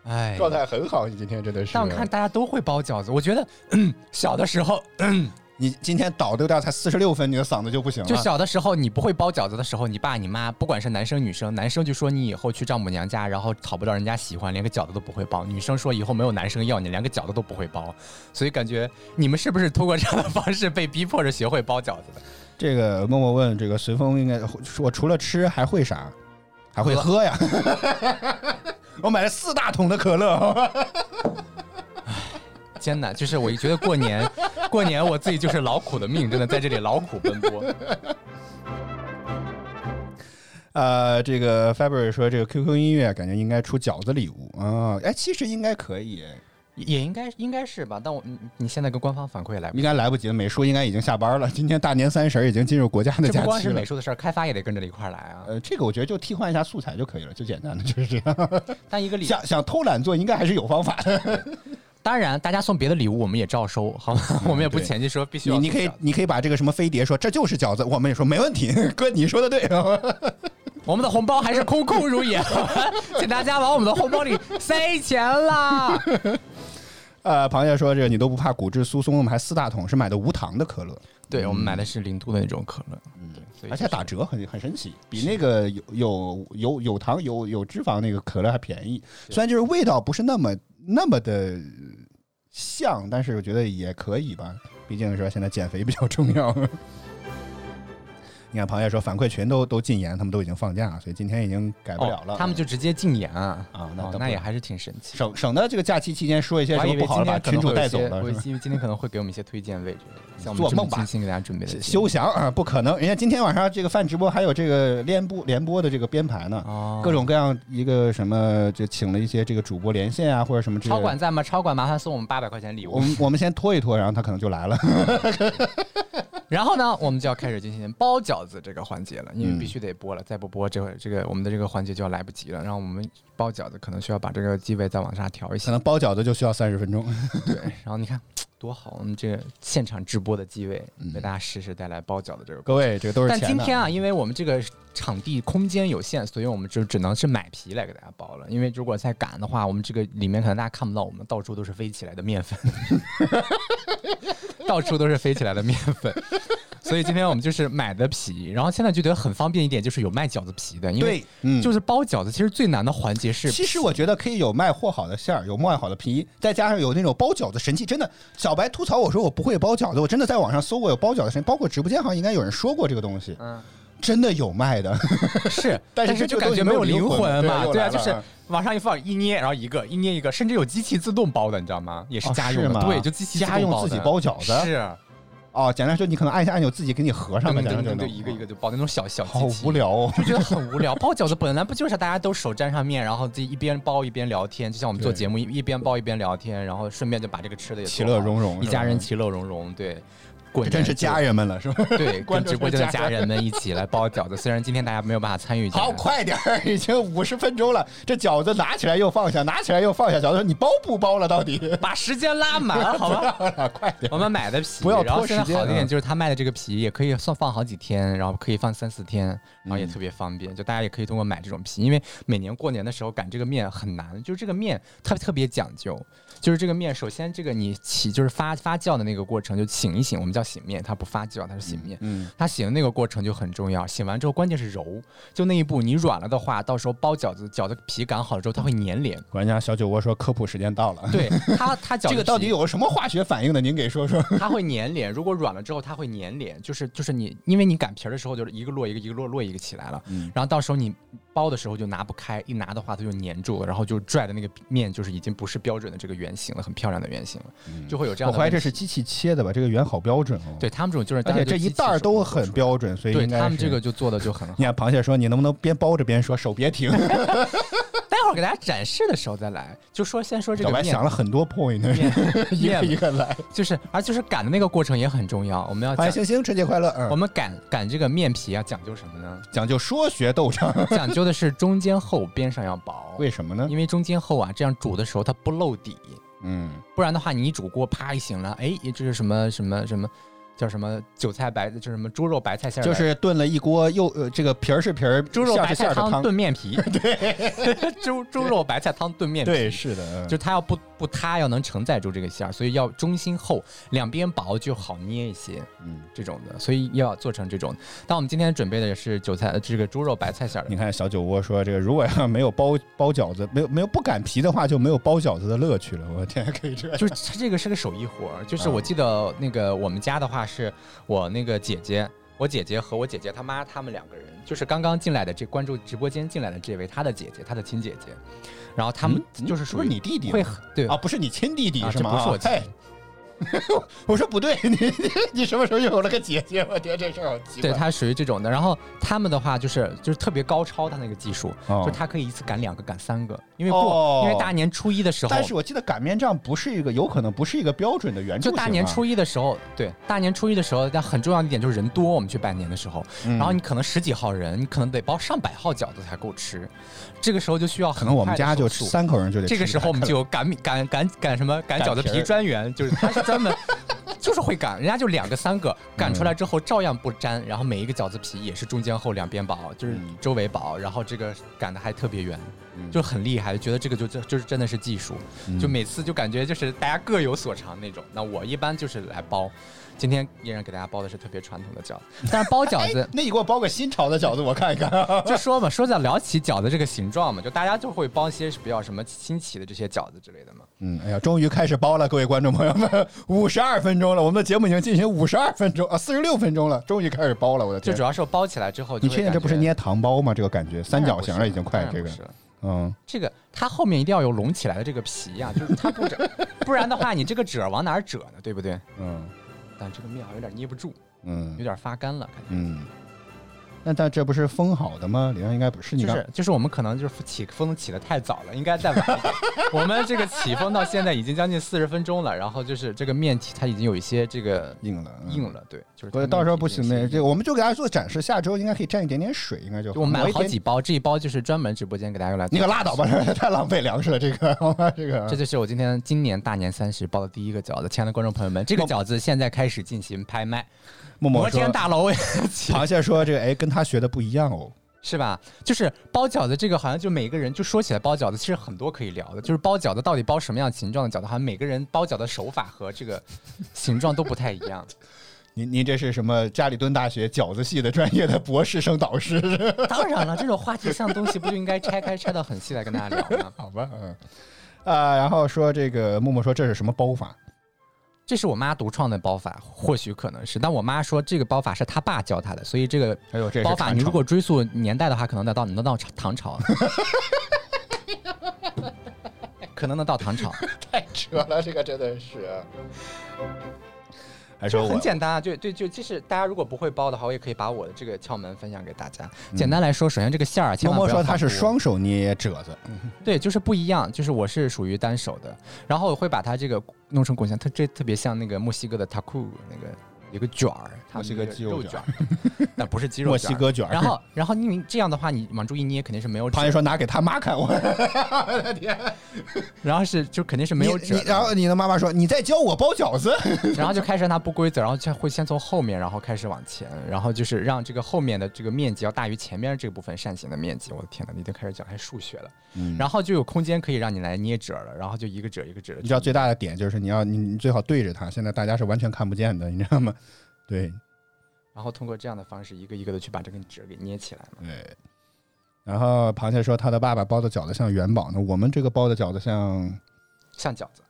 哎，状态很好。你今天真的是。但我看大家都会包饺子，我觉得、嗯、小的时候，你今天倒丢掉才四十六分，你的嗓子就不行了。就小的时候你不会包饺子的时候，你爸你妈不管是男生女生，男生就说你以后去丈母娘家，然后讨不到人家喜欢，连个饺子都不会包；女生说以后没有男生要你，连个饺子都不会包。所以感觉你们是不是通过这样的方式被逼迫着学会包饺子的？这个默默问这个随风应该我除了吃还会啥？还会喝呀？我买了四大桶的可乐。艰难，就是我觉得过年，过年我自己就是劳苦的命，真的在这里劳苦奔波。呃，这个 February 说这个 QQ 音乐感觉应该出饺子礼物啊，哎，其实应该可以，也应该应该是吧，但我你你现在跟官方反馈来不及，应该来不及了。美术应该已经下班了，今天大年三十儿已经进入国家的假这不光期了。是美术的事儿，开发也得跟着一块儿来啊。呃，这个我觉得就替换一下素材就可以了，就简单的就是这样。但一个 礼，想想偷懒做，应该还是有方法的。当然大家送别的礼物我们也照收，好吗？我们也不对前期说必须要你你可以你可以把这个什么飞碟说这就是饺子，我们也说没问题。哥，你说的对。我们的红包还是空空如也，请大家往我们的红包里塞钱啦。呃，螃蟹说这个你都不怕骨质疏松，我们还四大桶是买的无糖的可乐。对我们买的是零度的那种可乐，所以而且打折很很神奇，比那个有有有有糖有有脂肪那个可乐还便宜。虽然就是味道不是那么那么的像，但是我觉得也可以吧。毕竟说现在减肥比较重要。你看，螃蟹说反馈群都都禁言，他们都已经放假，所以今天已经改不了了。哦他们就直接禁言啊啊那哦那也还是挺神奇。省省得这个假期期间说一些什么不好的，把群主带走了，我是吧？以为今天可能会给我们一些推荐位置，像我们做梦吧精心给大家准备的休想啊，不可能！人家今天晚上这个饭直播还有这个联播联播的这个编排呢，哦各种各样一个什么，就请了一些这个主播连线啊，或者什么之类的超管在吗？超管麻烦送我们八百块钱礼物。我们我们先拖一拖，然后他可能就来了。然后呢，我们就要开始进行包饺子这个环节了，因为嗯必须得播了，再不播这会这个我们的这个环节就要来不及了。然后我们包饺子可能需要把这个机位再往下调一下，可能包饺子就需要三十分钟。对。然后你看多好，我们这个现场直播的机位嗯为大家实时带来包饺子这个。各位，这个都是但。今天啊，因为我们这个场地空间有限，所以我们就只能是买皮来给大家包了。因为如果再赶的话，我们这个里面可能大家看不到，我们到处都是飞起来的面粉，到处都是飞起来的面粉。所以今天我们就是买的皮，然后现在就觉得很方便一点，就是有卖饺子皮的，因为就是包饺子，其实最难的环节是其实我觉得可以有卖和好的馅儿，有卖好的皮，再加上有那种包饺子神器。真的，小白吐槽我说我不会包饺子，我真的在网上搜过有包饺子神器，包括直播间好像应该有人说过这个东西，嗯。真的有卖的。是，但是是就感觉没有灵魂魂嘛，对啊，就是往上一放一捏，然后一个一捏一个，甚至有机器自动包的，你知道吗？也是哦家用的，对，就机器自动家用自己包饺子？是。哦，简单说，你可能按一下按钮，自己给你合上了，噔简单就能噔噔噔，一个一个就包那种小小机器，好无，聊哦。就觉得很无聊。包饺子本来不就是大家都手沾上面，然后自己一边包一边聊天，就像我们做节目一一边包一边聊天，然后顺便就把这个吃的也其乐融融一家人其乐融融，对。滚这真是家人们了，是吧？对，跟直播间的家人们一起来包饺子。虽然今天大家没有办法参与好，快点儿，已经五十分钟了，这饺子拿起来又放下，拿起来又放下，饺子说你包不包了？到底？把时间拉满，好吧？快点我！们买的皮，不要拖时间现在好一点啊就是他卖的这个皮也可以算放好几天，然后可以放三四天，然后也嗯特别方便。就大家也可以通过买这种皮，因为每年过年的时候擀这个面很难，就是这个面它特别讲究，就是这个面首先这个你起就是发发酵的那个过程就醒一醒，我们叫醒面，它不发酵，它是醒面。嗯，它醒的那个过程就很重要，醒完之后关键是揉，就那一步你软了的话，到时候包饺子，饺子皮擀好了之后它会粘连。管家小酒窝说科普时间到了。对它，它饺子这个到底有个什么化学反应呢？您给说说。它会粘连，如果软了之后它会粘连，就是就是你，因为你擀皮儿的时候就是一个摞一个，一个摞摞一个起来了，嗯然后到时候你包的时候就拿不开，一拿的话它就粘住了，然后就拽的那个面就是已经不是标准的这个圆形了，很漂亮的圆形了，就会有这样我怀疑。这是机器切的吧？这个圆好标准哦。，对他们这种就是，而且这一袋儿都很标，准，所以对他们这个。就做的就很 好你。看螃蟹说：“你能不能边包着边说，手别停？” 给大家展示的时候再来，就说先说这小白想了很多 point，面 一个一个来。就是而就是擀的那个过程也很重要，我们要讲欢迎星星，春节快乐！嗯，我们擀擀这个面皮啊，讲究什么呢？讲究说学逗唱，讲究的是中间厚，边上要薄。为什么呢？因为中间厚啊，这样煮的时候它不露底，嗯，不然的话你一煮锅啪一醒了，哎，这是什么什么什么叫什么韭菜白，就是什么猪肉白菜馅儿，就是炖了一锅又呃，这个皮儿是皮儿，猪肉白菜汤。炖面皮，对，猪猪肉白菜汤炖面皮，对，是的，嗯。就他要不不塌，要能承载住这个馅儿，所以要中心厚，两边薄就好捏一些，嗯，这种的，所以要做成这种。但我们今天准备的也是韭菜，呃这个猪肉白菜馅儿的你。看小酒窝说这个，如果要没有包包饺子，没有没有不擀皮的话，就没有包饺子的乐趣了。我天，可以这样。就是它这个是个手艺活儿，就是嗯我记得那个我们家的话是我那个姐姐，我姐姐和我姐姐她妈他们两个人，就是刚刚进来的这关注直播间进来的这位，她的姐姐，她的亲姐姐，然后他们嗯就是属于不是你弟弟会很对啊，不是你亲弟弟啊是吗？这不是我亲哎 我说不对，你你什么时候又有了个姐姐？我觉得，这事儿好奇怪。对，他属于这种的。然后他们的话就是就是特别高超，他那个技术，哦就他可以一次赶两个、赶三个，因为过、哦。因为大年初一的时候，但是我记得擀面杖不是一个，有可能不是一个标准的圆柱就。大年初一的时候，对，大年初一的时候，但很重要的一点就是人多，我们去拜年的时候，嗯。然后你可能十几号人，你可能得包上百号饺子才够吃，这个时候就需要可能我们家就吃。三口人就得吃这个时候我们就有擀米擀擀擀什么？擀饺子皮专员，就是他是专门就是会擀，人家就两个三个擀出来之后照样不粘，然后每一个饺子皮也是中间厚两边薄，就是嗯。周围薄，然后这个擀的还特别圆，就很厉害，觉得这个就就就是真的是技术，就每次就感觉就是大家各有所长那种。那我一般就是来包，今天依然给大家包的是特别传统的饺子，但是包饺子哎 那你给我包个新潮的饺子，我看一看。就说嘛，说到聊起饺子这个形状嘛，就大家就会包一些比较什么新奇的这些饺子之类的嘛。嗯，哎呀，终于开始包了，各位观众朋友们，五十二分钟了，我们的节目已经进行五十二分钟啊，四十六分钟了，终于开始包了，我的天就主！要是包起来之后你确定这不是捏糖包吗？这个感觉三角形了，已经快这个嗯，这个它后面一定要有隆起来的这个皮呀、就是它不褶，不然的话你这个褶往哪儿褶呢？对不对？嗯但这个面好像有点捏不住，嗯有嗯点发干了，感觉。嗯，那但这不是封好的吗？里面应该不是你刚就是就是我们可能就是起风起的太早了，应该再晚一点。我们这个起风到现在已经将近四十分钟了，然后就是这个面体它已经有一些这个硬了，嗯硬了，对，就是不是，到时候不行的，已经是这我们就给大家做展示，下周应该可以蘸一点点水，应该就我买了好几包，这一包就是专门直播间给大家用来。你可拉倒吧，！太浪费粮食了，这个这个这就是我今天今年大年三十包的第一个饺子，亲爱的观众朋友们，这个饺子现在开始进行拍卖，摩默默说天大楼 螃蟹说这个哎跟他学的不一样哦，是吧？就是包饺子这个，好像就每个人就说起来包饺子，其实很多可以聊的。就是包饺子到底包什么样形状的饺子，好像每个人包饺的手法和这个形状都不太一样。您您这是什么加里敦大学饺子系的专业的博士生导师？当然了，这种话题上东西不就应该拆开拆到很细来跟大家聊吗？好吧，嗯，啊，然后说这个默默说这是什么包法？这是我妈独创的包法，或许可能是，但我妈说这个包法是她爸教她的，所以这个包法你如果追溯年代的话，可能得到能到唐朝，可能能到唐朝。太扯了，这个真的是。还说很简单啊，就对，就即使大家如果不会包的话，我也可以把我的这个窍门分享给大家。简单来说，首先这个馅儿啊，千万不要放多他是双手捏褶子，对，就是不一样，就是我是属于单手的，然后我会把它这个弄成滚像，它这特别像那个墨西哥的 taco 那个一个卷儿，它墨西哥那个鸡肉卷肉卷儿，但不是鸡肉墨西哥卷儿然后，然后你这样的话，你往住一捏，肯定是没有褶螃蟹说拿给他妈看，我的天，然后是就肯定是没有你褶然后你的妈妈说你在教我包饺子，然后就开始让它不规则，然后就会先从后面，然后开始往前，然后就是让这个后面的这个面积要大于前面这部分扇形的面积。我的天哪，你已经开始讲开数学了，然后就有空间可以让你来捏褶了，然后就一个褶一个褶。你知道最大的点就是你要你你最好对着它，现在大家是完全看不见的，你知道吗？对然后通过这样的方式，一个一个的去把这根褶给捏起来嘛。对。然后螃蟹说他的爸爸包的饺子像元宝呢，我们这个包的饺子像像饺子，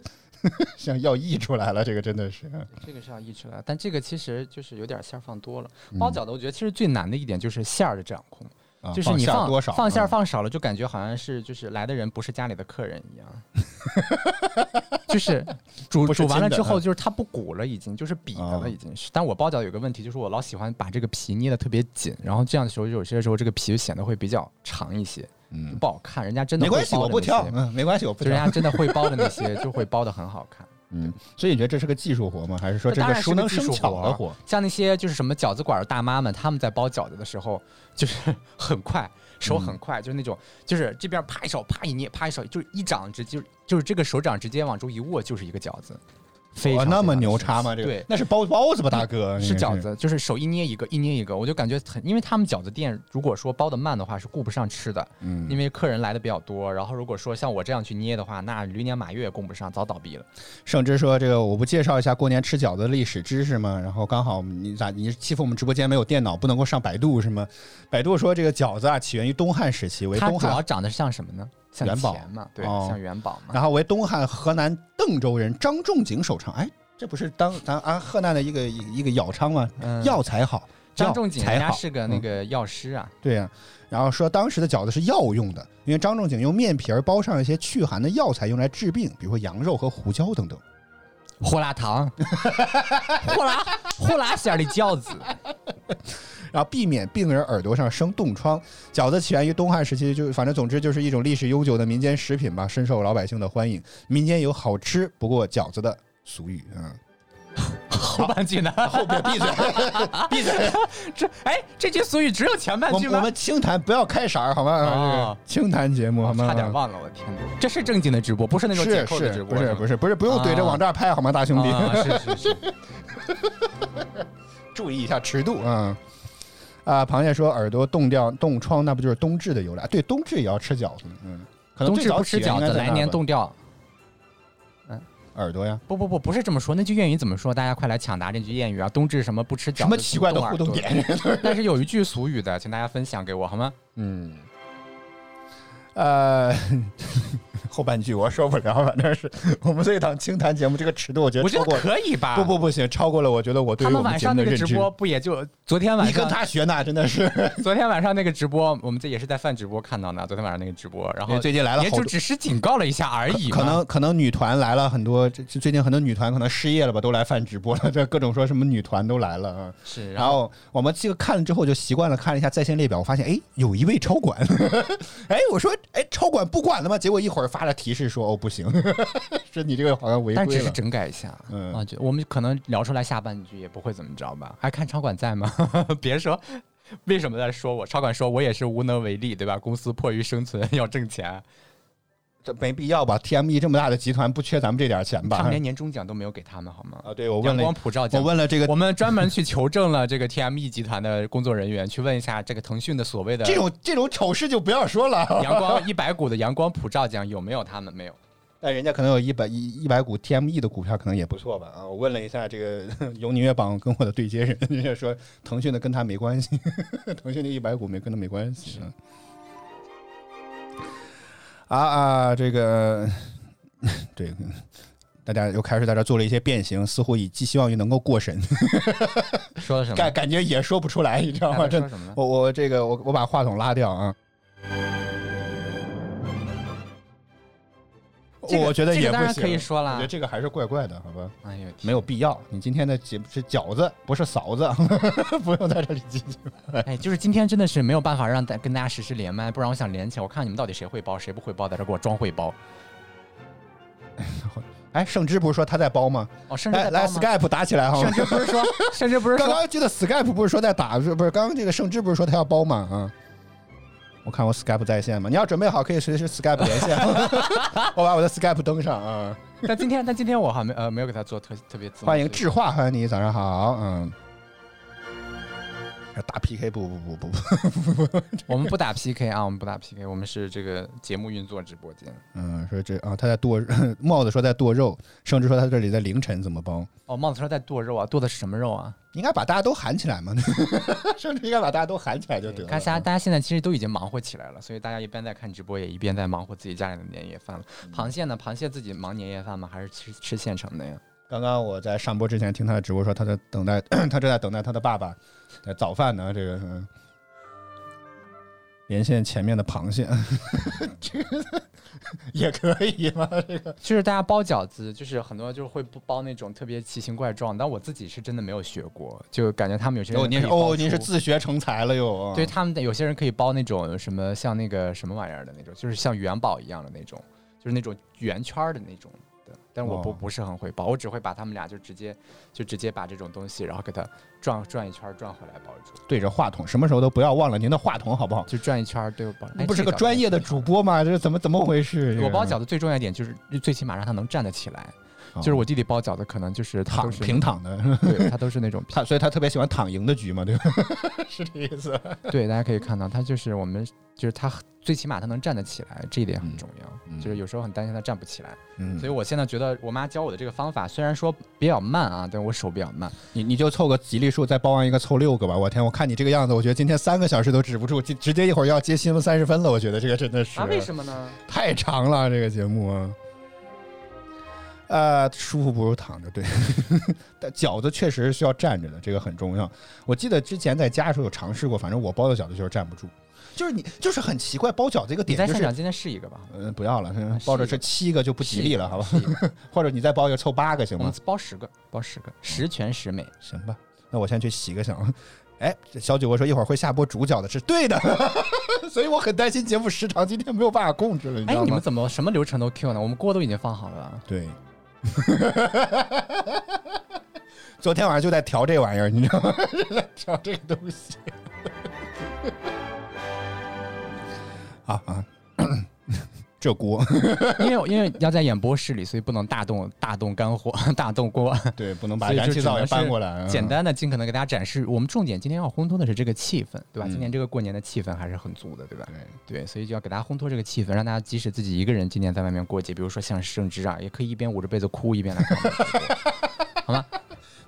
像要溢出来了，这个真的是。这个是要溢出来，但这个其实就是有点馅儿放多了。嗯包饺子，我觉得其实最难的一点就是馅儿的掌控。啊就是你放放馅儿嗯放少了，就感觉好像是就是来的人不是家里的客人一样，就是 煮煮完了之后，就是它不鼓了，已经就是瘪的哦了，已经是。但我包饺子有个问题，就是我老喜欢把这个皮捏的特别紧，然后这样的时候，有些时候这个皮就显得会比较长一些，嗯，不好看。人家真的没关系，会包的那我不挑些，嗯，没关系，我不挑就人家。真的会包的那些，就会包的很好看。嗯，所以你觉得这是个技术活吗？还是说这个熟能生巧的活？像那些就是什么饺子馆的大妈们，他们在包饺子的时候，就是很快，手很快，就是那种，就是这边啪一手，啪一捏，啪一手，就是一掌直就就是这个手掌直接往中一握，就是一个饺子，非哇，常那么牛叉吗？这个对那是包包子吧，大哥？是饺。子，就是手一捏一个，一捏一个，我就感觉很，因为他们饺子店如果说包的慢的话，是顾不上吃的，嗯，因为客人来的比较多。然后如果说像我这样去捏的话，那驴年马月也供不上，早倒闭了。盛之说：“这个我不介绍一下过年吃饺子的历史知识吗？然后刚好你咋你欺负我们直播间没有电脑，不能够上百度是吗？百度说这个饺子啊起源于东汉时期，为它主要东汉，长得像什么呢？像元宝嘛，对，哦像元宝嘛。然后为东汉河南邓州人张仲景首创。哎，这不是当咱啊河南的一个一个药厂吗？嗯药材好，张仲景人家是个那嗯个药师啊，对呀、然后说当时的饺子是药用的，因为张仲景用面皮儿包上一些祛寒的药材用来治病，比如说羊肉和胡椒等等。胡辣汤，胡辣胡辣馅儿的饺子，然后避免病人耳朵上生冻疮。饺子起源于东汉时期，就反正总之就是一种历史悠久的民间食品吧，深受老百姓的欢迎。民间有好吃不过饺子的俗语，嗯，后半句呢？后边闭嘴，闭嘴，这哎，这句俗语只有前半句吗？我们轻谈不要开色儿好吗？哦轻谈节目好吗？差点忘了，我天哪！这是正经的直播，不是那种解扣的直，播，是不是不是不是不用怼着啊往这儿拍好吗，大兄弟？啊是是是，注意一下尺度啊。啊，螃蟹说耳朵冻掉冻疮，那不就是冬至的由来？对，冬至也要吃饺子，嗯，可能冬至不吃饺子，来年冻掉。耳朵呀。不不不，不是这么说。那句谚语怎么说？大家快来抢答这句谚语啊！冬至什么不吃饺子？什么奇怪的？互动点？但是有一句俗语的，请大家分享给我好吗？嗯，呃，后半句我受不了，反正是我们这一档清谈节目这个尺度，我觉得我觉得可以吧？不不不行，超过了我觉得我对他们晚上那。个直播不也就昨天晚上你跟？他学呢，真的是。昨天晚上那个直播，我们这也是在饭直播看到的。昨天晚上那个直播，然后最近来了也就只是警告了一下而已嘛。可能可能女团来了很多，最近很多女团可能失业了吧，都来饭直播了，这各种说什么女团都来了啊。是，然后我们这个看了之后就习惯了，看了一下在线列表，我发现哎有一位超管，哎我说哎超管不管了吗？结果一会儿发了提示说哦不行，说你这个好像违规但只是。整改一下，嗯啊，就我们可能聊出来下半句也不会怎么着吧？还看超管在吗？别说，为什么在说我？超管说我也是无能为力，对吧？公司迫于生存要挣钱，这没必要吧？TME 这么大的集团不缺咱们这点钱吧他们？连年终奖都没有给他们，好吗？啊，对我问了光普照奖，我问了这个我们专门去求证了这个 TME 集团的工作人员，去问一下这个腾讯的所谓的这种这种丑事就不要说了。阳光 一百股的阳光普照奖有没有他们？没有。但人家可能有一百一一百股 TME 的股票，可能也不错吧？啊，我问了一下这个游宁月榜跟我的对接人，人家说腾讯的跟他没关系，腾讯的一百股没跟他没关系。啊啊，这个这个，大家又开始在这做了一些变形，似乎以寄希望于能够过审，说了什么？感感觉也说不出来，你知道吗？这？我我这个我我把话筒拉掉啊。这个我觉得这个当然也不行，可以说啦我觉得这个还是怪怪的，好吧？哎呀，没有必要。你今天的节是饺子，不是嫂子，不用在这里继续。哎，就是今天真的是没有办法让大跟大家实时连麦，不然我想连起来，我看你们到底谁会包，谁不会包，在这给我装会包。哎，盛之不是说他在包吗？哦，盛之来来？，Skype 打起来好吗？甚至不是说，甚至不是说，刚刚记得 Skype 不是说在打，是不是？刚刚这个盛之不是说他要包吗？啊，我看我 Skype 在线吗？你要准备好，可以随时 Skype 连线。我把我的 Skype 登上啊。但今天但今天我还没呃没有给他做特特别欢迎智化，欢迎你，早上好。嗯，打 PK 不不不不不，我们不打 PK 啊，我们不打 PK，我们是这个节目运作直播间。嗯，说这啊，他在剁 帽子说在剁肉，甚至说他这里在凌晨怎么包？哦，帽子说在剁肉啊，剁的是什么肉啊？应该把大家都喊起来嘛，甚至应该把大家都喊起来就得了。看大家大家现在其实都已经忙活起来了，所以大家一边在看直播，也一边在忙活自己家里的年夜饭了。螃蟹呢？螃蟹自己忙年夜饭吗？还是吃吃现成的呀？刚刚我在上播之前听他的直播说，他在等待，他正在等待他的爸爸在早饭呢。这个嗯，连线前面的螃蟹，这个也可以吗？这个就是大家包饺子，就是很多就是会不包那种特别奇形怪状，但我自己是真的没有学过，就感觉他们有些人哦，您是哦，您是自学成才了又。对他们的有些人可以包那种什么像那个什么玩意儿的那种，就是像元宝一样的那种，就是那种圆圈儿的那种的。但是我不哦不是很会包，我只会把他们俩就直接就直接把这种东西，然后给它转转一圈转回来包住，对着话筒，什么时候都不要忘了您的话筒，好不好？就转一圈对我包。哎你不是个专业的主播吗？这是怎么怎么回事？我包饺子最重要一点就是最起码让它能站得起来。哦就是我弟弟包饺子，可能就是他躺都是平躺的，对他都是那种他所以他特别喜欢躺赢的局嘛，对吧？是这意思。对，大家可以看到，他就是我们，就是他最起码他能站得起来，这一点很重要。嗯就是有时候很担心他站不起来，嗯所以我现在觉得我妈教我的这个方法，虽然说比较慢啊，但我手比较慢。你你就凑个吉利数，再包完一个凑六个吧。我天，我看你这个样子，我觉得今天三个小时都止不住，直直接一会儿要接新闻三十分了。我觉得这个真的是啊，为什么呢？太长了，这个节目啊。呃，舒服不如躺着，对。但饺子确实是需要站着的，这个很重要。我记得之前在家的时候有尝试过，反正我包的饺子就是站不住，就是你就是很奇怪，包饺子一个点就是你在现场，今天试一个吧。嗯，不要了，包着这七个就不吉利了，好吧？或者你再包一个凑八个行吗？包十个，包十个，十全十美。行吧，那我先去洗个澡。哎，这小九我说一会儿会下播煮饺子吃，对的，所以我很担心节目时长今天没有办法控制了，你知哎，道吗你们？怎么什么流程都 Q 呢？我们锅都已经放好了。对，昨天晚上就在调这玩意儿，你知道吗？在调这个东西。啊啊！这锅，因为因为要在演播室里，所以不能大动大动肝火，大动锅。对，不能 把燃气灶也搬过来。嗯简单的尽可能给大家展示。我们重点今天要烘托的是这个气氛，对吧？嗯今年这个过年的气氛还是很足的，对吧？对，对，所以就要给大家烘托这个气氛，让大家即使自己一个人今年在外面过节，比如说像盛之啊，也可以一边捂着被子哭一边来 好吗？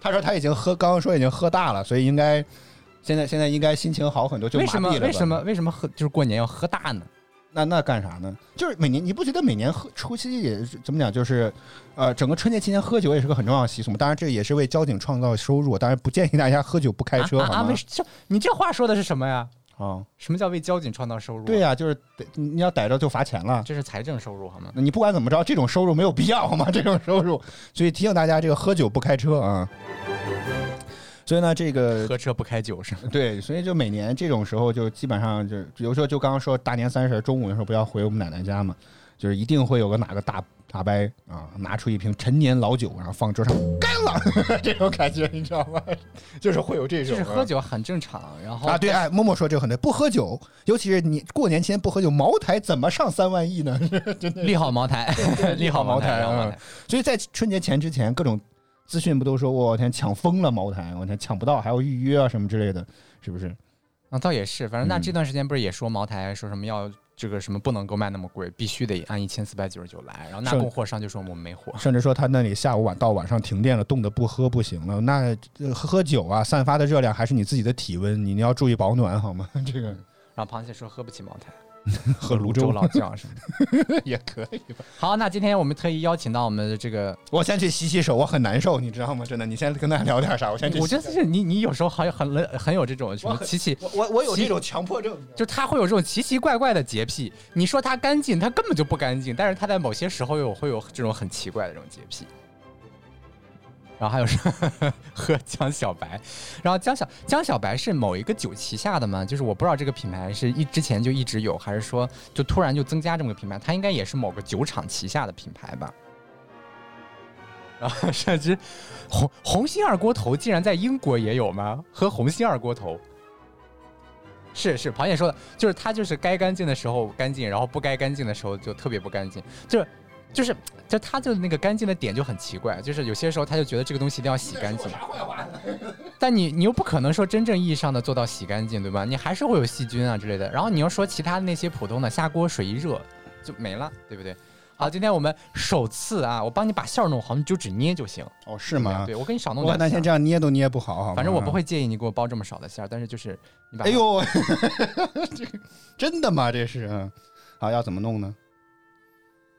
他说他已经喝，刚刚说已经喝大了，所以应该现在现在应该心情好很多，就为什么麻痹了吧为什么为什么喝就是过年要喝大呢？那那干啥呢？就是每年你不觉得每年喝除夕也是怎么讲？就是呃，整个春节期间喝酒也是个很重要的习俗嘛。当然，这也是为交警创造收入。当然，不建议大家喝酒不开车！好吗为？这你这话说的是什么呀？啊，什么叫为交警创造收入？对、呀、就是得你要逮着就罚钱了。这是财政收入好吗？那你不管怎么着，这种收入没有必要好吗？这种收入，所以提醒大家，这个喝酒不开车啊。所以呢，这个喝车不开酒是吗？对，所以就每年这种时候，就基本上就，比如说就刚刚说大年三十中午的时候，不要回我们奶奶家嘛，就是一定会有个哪个大大伯啊，拿出一瓶陈年老酒，然后放桌上，干了，这种感觉你知道吗？就是会有这种就是喝酒很正常，然后啊，对，哎，默默说这个很对，不喝酒，尤其是你过年前不喝酒，茅台怎么上三万亿呢？真的利好茅台，利好茅台，利好茅嗯台。所以在春节前之前，各种资讯不都说我天抢疯了茅台，我天抢不到，还要预约啊什么之类的，是不是？啊，倒也是，反正那嗯这段时间不是也说茅台说什么要这个什么不能够卖那么贵，必须得按一千四百九十九来，然后那供货商就说我们没货。甚至说他那里下午晚到晚上停电了，冻得不喝不行了。那呃喝喝酒啊，散发的热量还是你自己的体温，你你要注意保暖好吗？这个然后螃蟹说喝不起茅台，喝泸州老窖什么的。也可以吧。好，那今天我们特意邀请到我们的这个，我先去洗洗手，我很难受，你知道吗？真的，你先跟大家聊点啥？我先去洗。我觉得是你，你有时候好像很很有这种什么奇奇，我我我有这种强迫症，就他会有这种奇奇怪怪的洁癖。你说他干净，他根本就不干净，但是他在某些时候又会有这种很奇怪的这种洁癖。然后还有是 喝江小白，然后江小江小白是某一个酒旗下的吗？就是我不知道这个品牌是一之前就一直有，还是说就突然就增加这么个品牌？它应该也是某个酒厂旗下的品牌吧？然后甚至红红星二锅头竟然在英国也有吗？喝红星二锅头。是是，螃蟹说的，就是它就是该干净的时候干净，然后不该干净的时候就特别不干净，就是就是就他就那个干净的点就很奇怪，就是有些时候他就觉得这个东西一定要洗干净，但你你又不可能说真正意义上的做到洗干净，对吧？你还是会有细菌啊之类的。然后你要说其他的那些普通的，下锅水一热就没了，对不对？好，今天我们首次啊，我帮你把馅儿弄好，你就只捏就行，哦，是吗？对我给你少弄我那天点馅儿。这样捏都捏不好，好反正我不。会介意你给我包这么少的馅儿，但是就是你把它哎呦，这个真的吗？这是嗯，好，要怎么弄呢？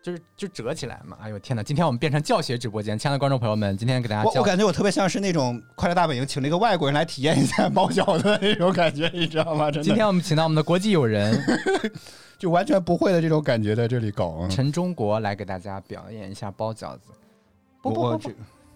就是就折起来嘛。哎呦天哪！今天我们变成教学直播间，亲爱的观众朋友们，今天给大家教我我感觉我特别像是那种快乐大本营请了一个外国人来体验一下包饺子的那种感觉，你知道吗？真的，今天我们请到我们的国际友人 就完全不会的这种感觉在这里搞。嗯陈中国来给大家表演一下包饺子。不不不不，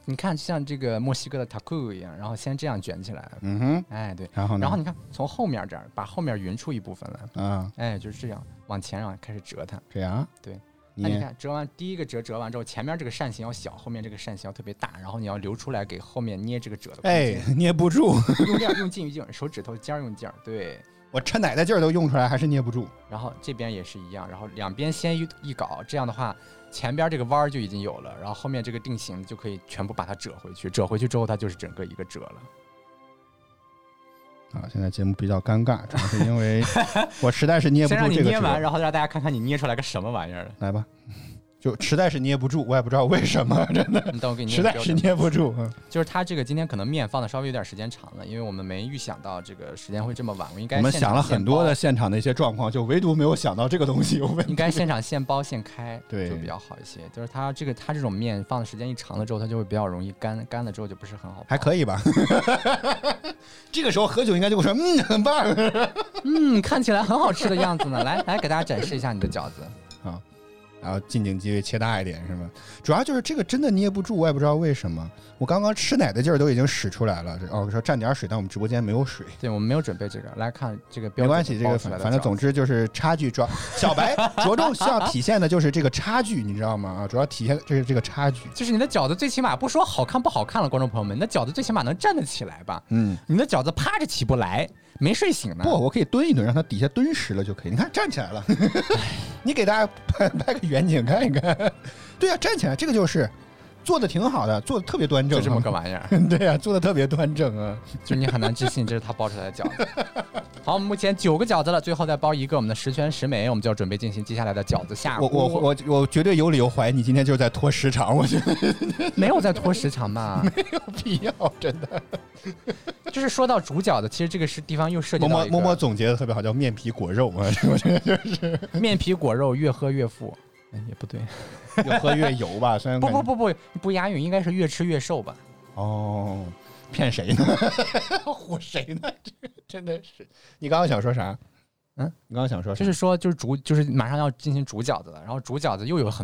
你看像这个墨西哥的 taco 一样，然后先这样卷起来，嗯哼，哎对，然后呢？然后你看从后面这儿把后面匀出一部分来，啊，哎就是这样往前然后开始折它。这样对，那你看折完第一个折折完之后，前面这个扇形要小，后面这个扇形要特别大，然后你要留出来给后面捏这个褶的空哎间。，捏不住，用用劲于劲儿，手指头尖儿用劲儿，对。我抻奶的劲儿都用出来，还是捏不住。然后这边也是一样，然后两边先一一搞，这样的话，前边这个弯儿就已经有了，然后后面这个定型就可以全部把它折回去，折回去之后它就是整个一个折了。啊，现在节目比较尴尬，主要是因为 我实在是捏不先让住这个你捏完，然后让大家看看你捏出来个什么玩意儿。来吧，就实在是捏不住，我也不知道为什么，真的你等我给你实在是捏不住。嗯就是它这个今天可能面放的稍微有点时间长了，因为我们没预想到这个时间会这么晚，我应该我们想了很多的，现场的一些状况，就唯独没有想到这个东西有问题。应该现场现包现开，对就比较好一些。就是它这个它这种面放的时间一长了之后，它就会比较容易干，干了之后就不是很好。还可以吧？这个时候喝酒应该就会说，嗯，很棒。嗯，看起来很好吃的样子呢。来来，给大家展示一下你的饺子。然后近景机会切大一点是吗？主要就是这个真的捏不住，我也不知道为什么。我刚刚吃奶的劲儿都已经使出来了。这哦，说蘸点水，但我们直播间没有水。对我们没有准备这个，来看这个标准没关系，这个反正总之就是差距主要。小白 着重需要体现的就是这个差距，你知道吗？啊，主要体现这是这个差距。就是你的饺子最起码不说好看不好看了，观众朋友们，你的饺子最起码能站得起来吧？嗯，你的饺子趴着起不来，没睡醒呢。不，我可以蹲一蹲，让它底下蹲实了就可以。你看站起来了，你给大家拍拍个远景看一看。对啊、站起来，这个就是做的挺好的，做的特别端正，就这么个玩意儿，对呀、做的特别端正啊。就你很难置信这是他包出来的饺子。好，目前九个饺子了，最后再包一个我们的十全十美，我们就要准备进行接下来的饺子下锅。我我我我绝对有理由怀疑你今天就是在拖时长，我觉得 没有在拖时长吧？没有必要，真的。就是说到煮饺子，其实这个是地方又涉及到一个默默默默总结的特别好，叫面皮果肉啊，我觉得就是面皮果肉，越喝越富。哎，也不对，越喝越油吧。虽然不不不不不押韵，应该是越吃越瘦吧？哦，骗谁呢？唬谁呢？这真的是。你刚刚想说啥？嗯，你刚刚想说啥？就是说，就是煮，就是马上要进行煮饺子了，然后煮饺子又有很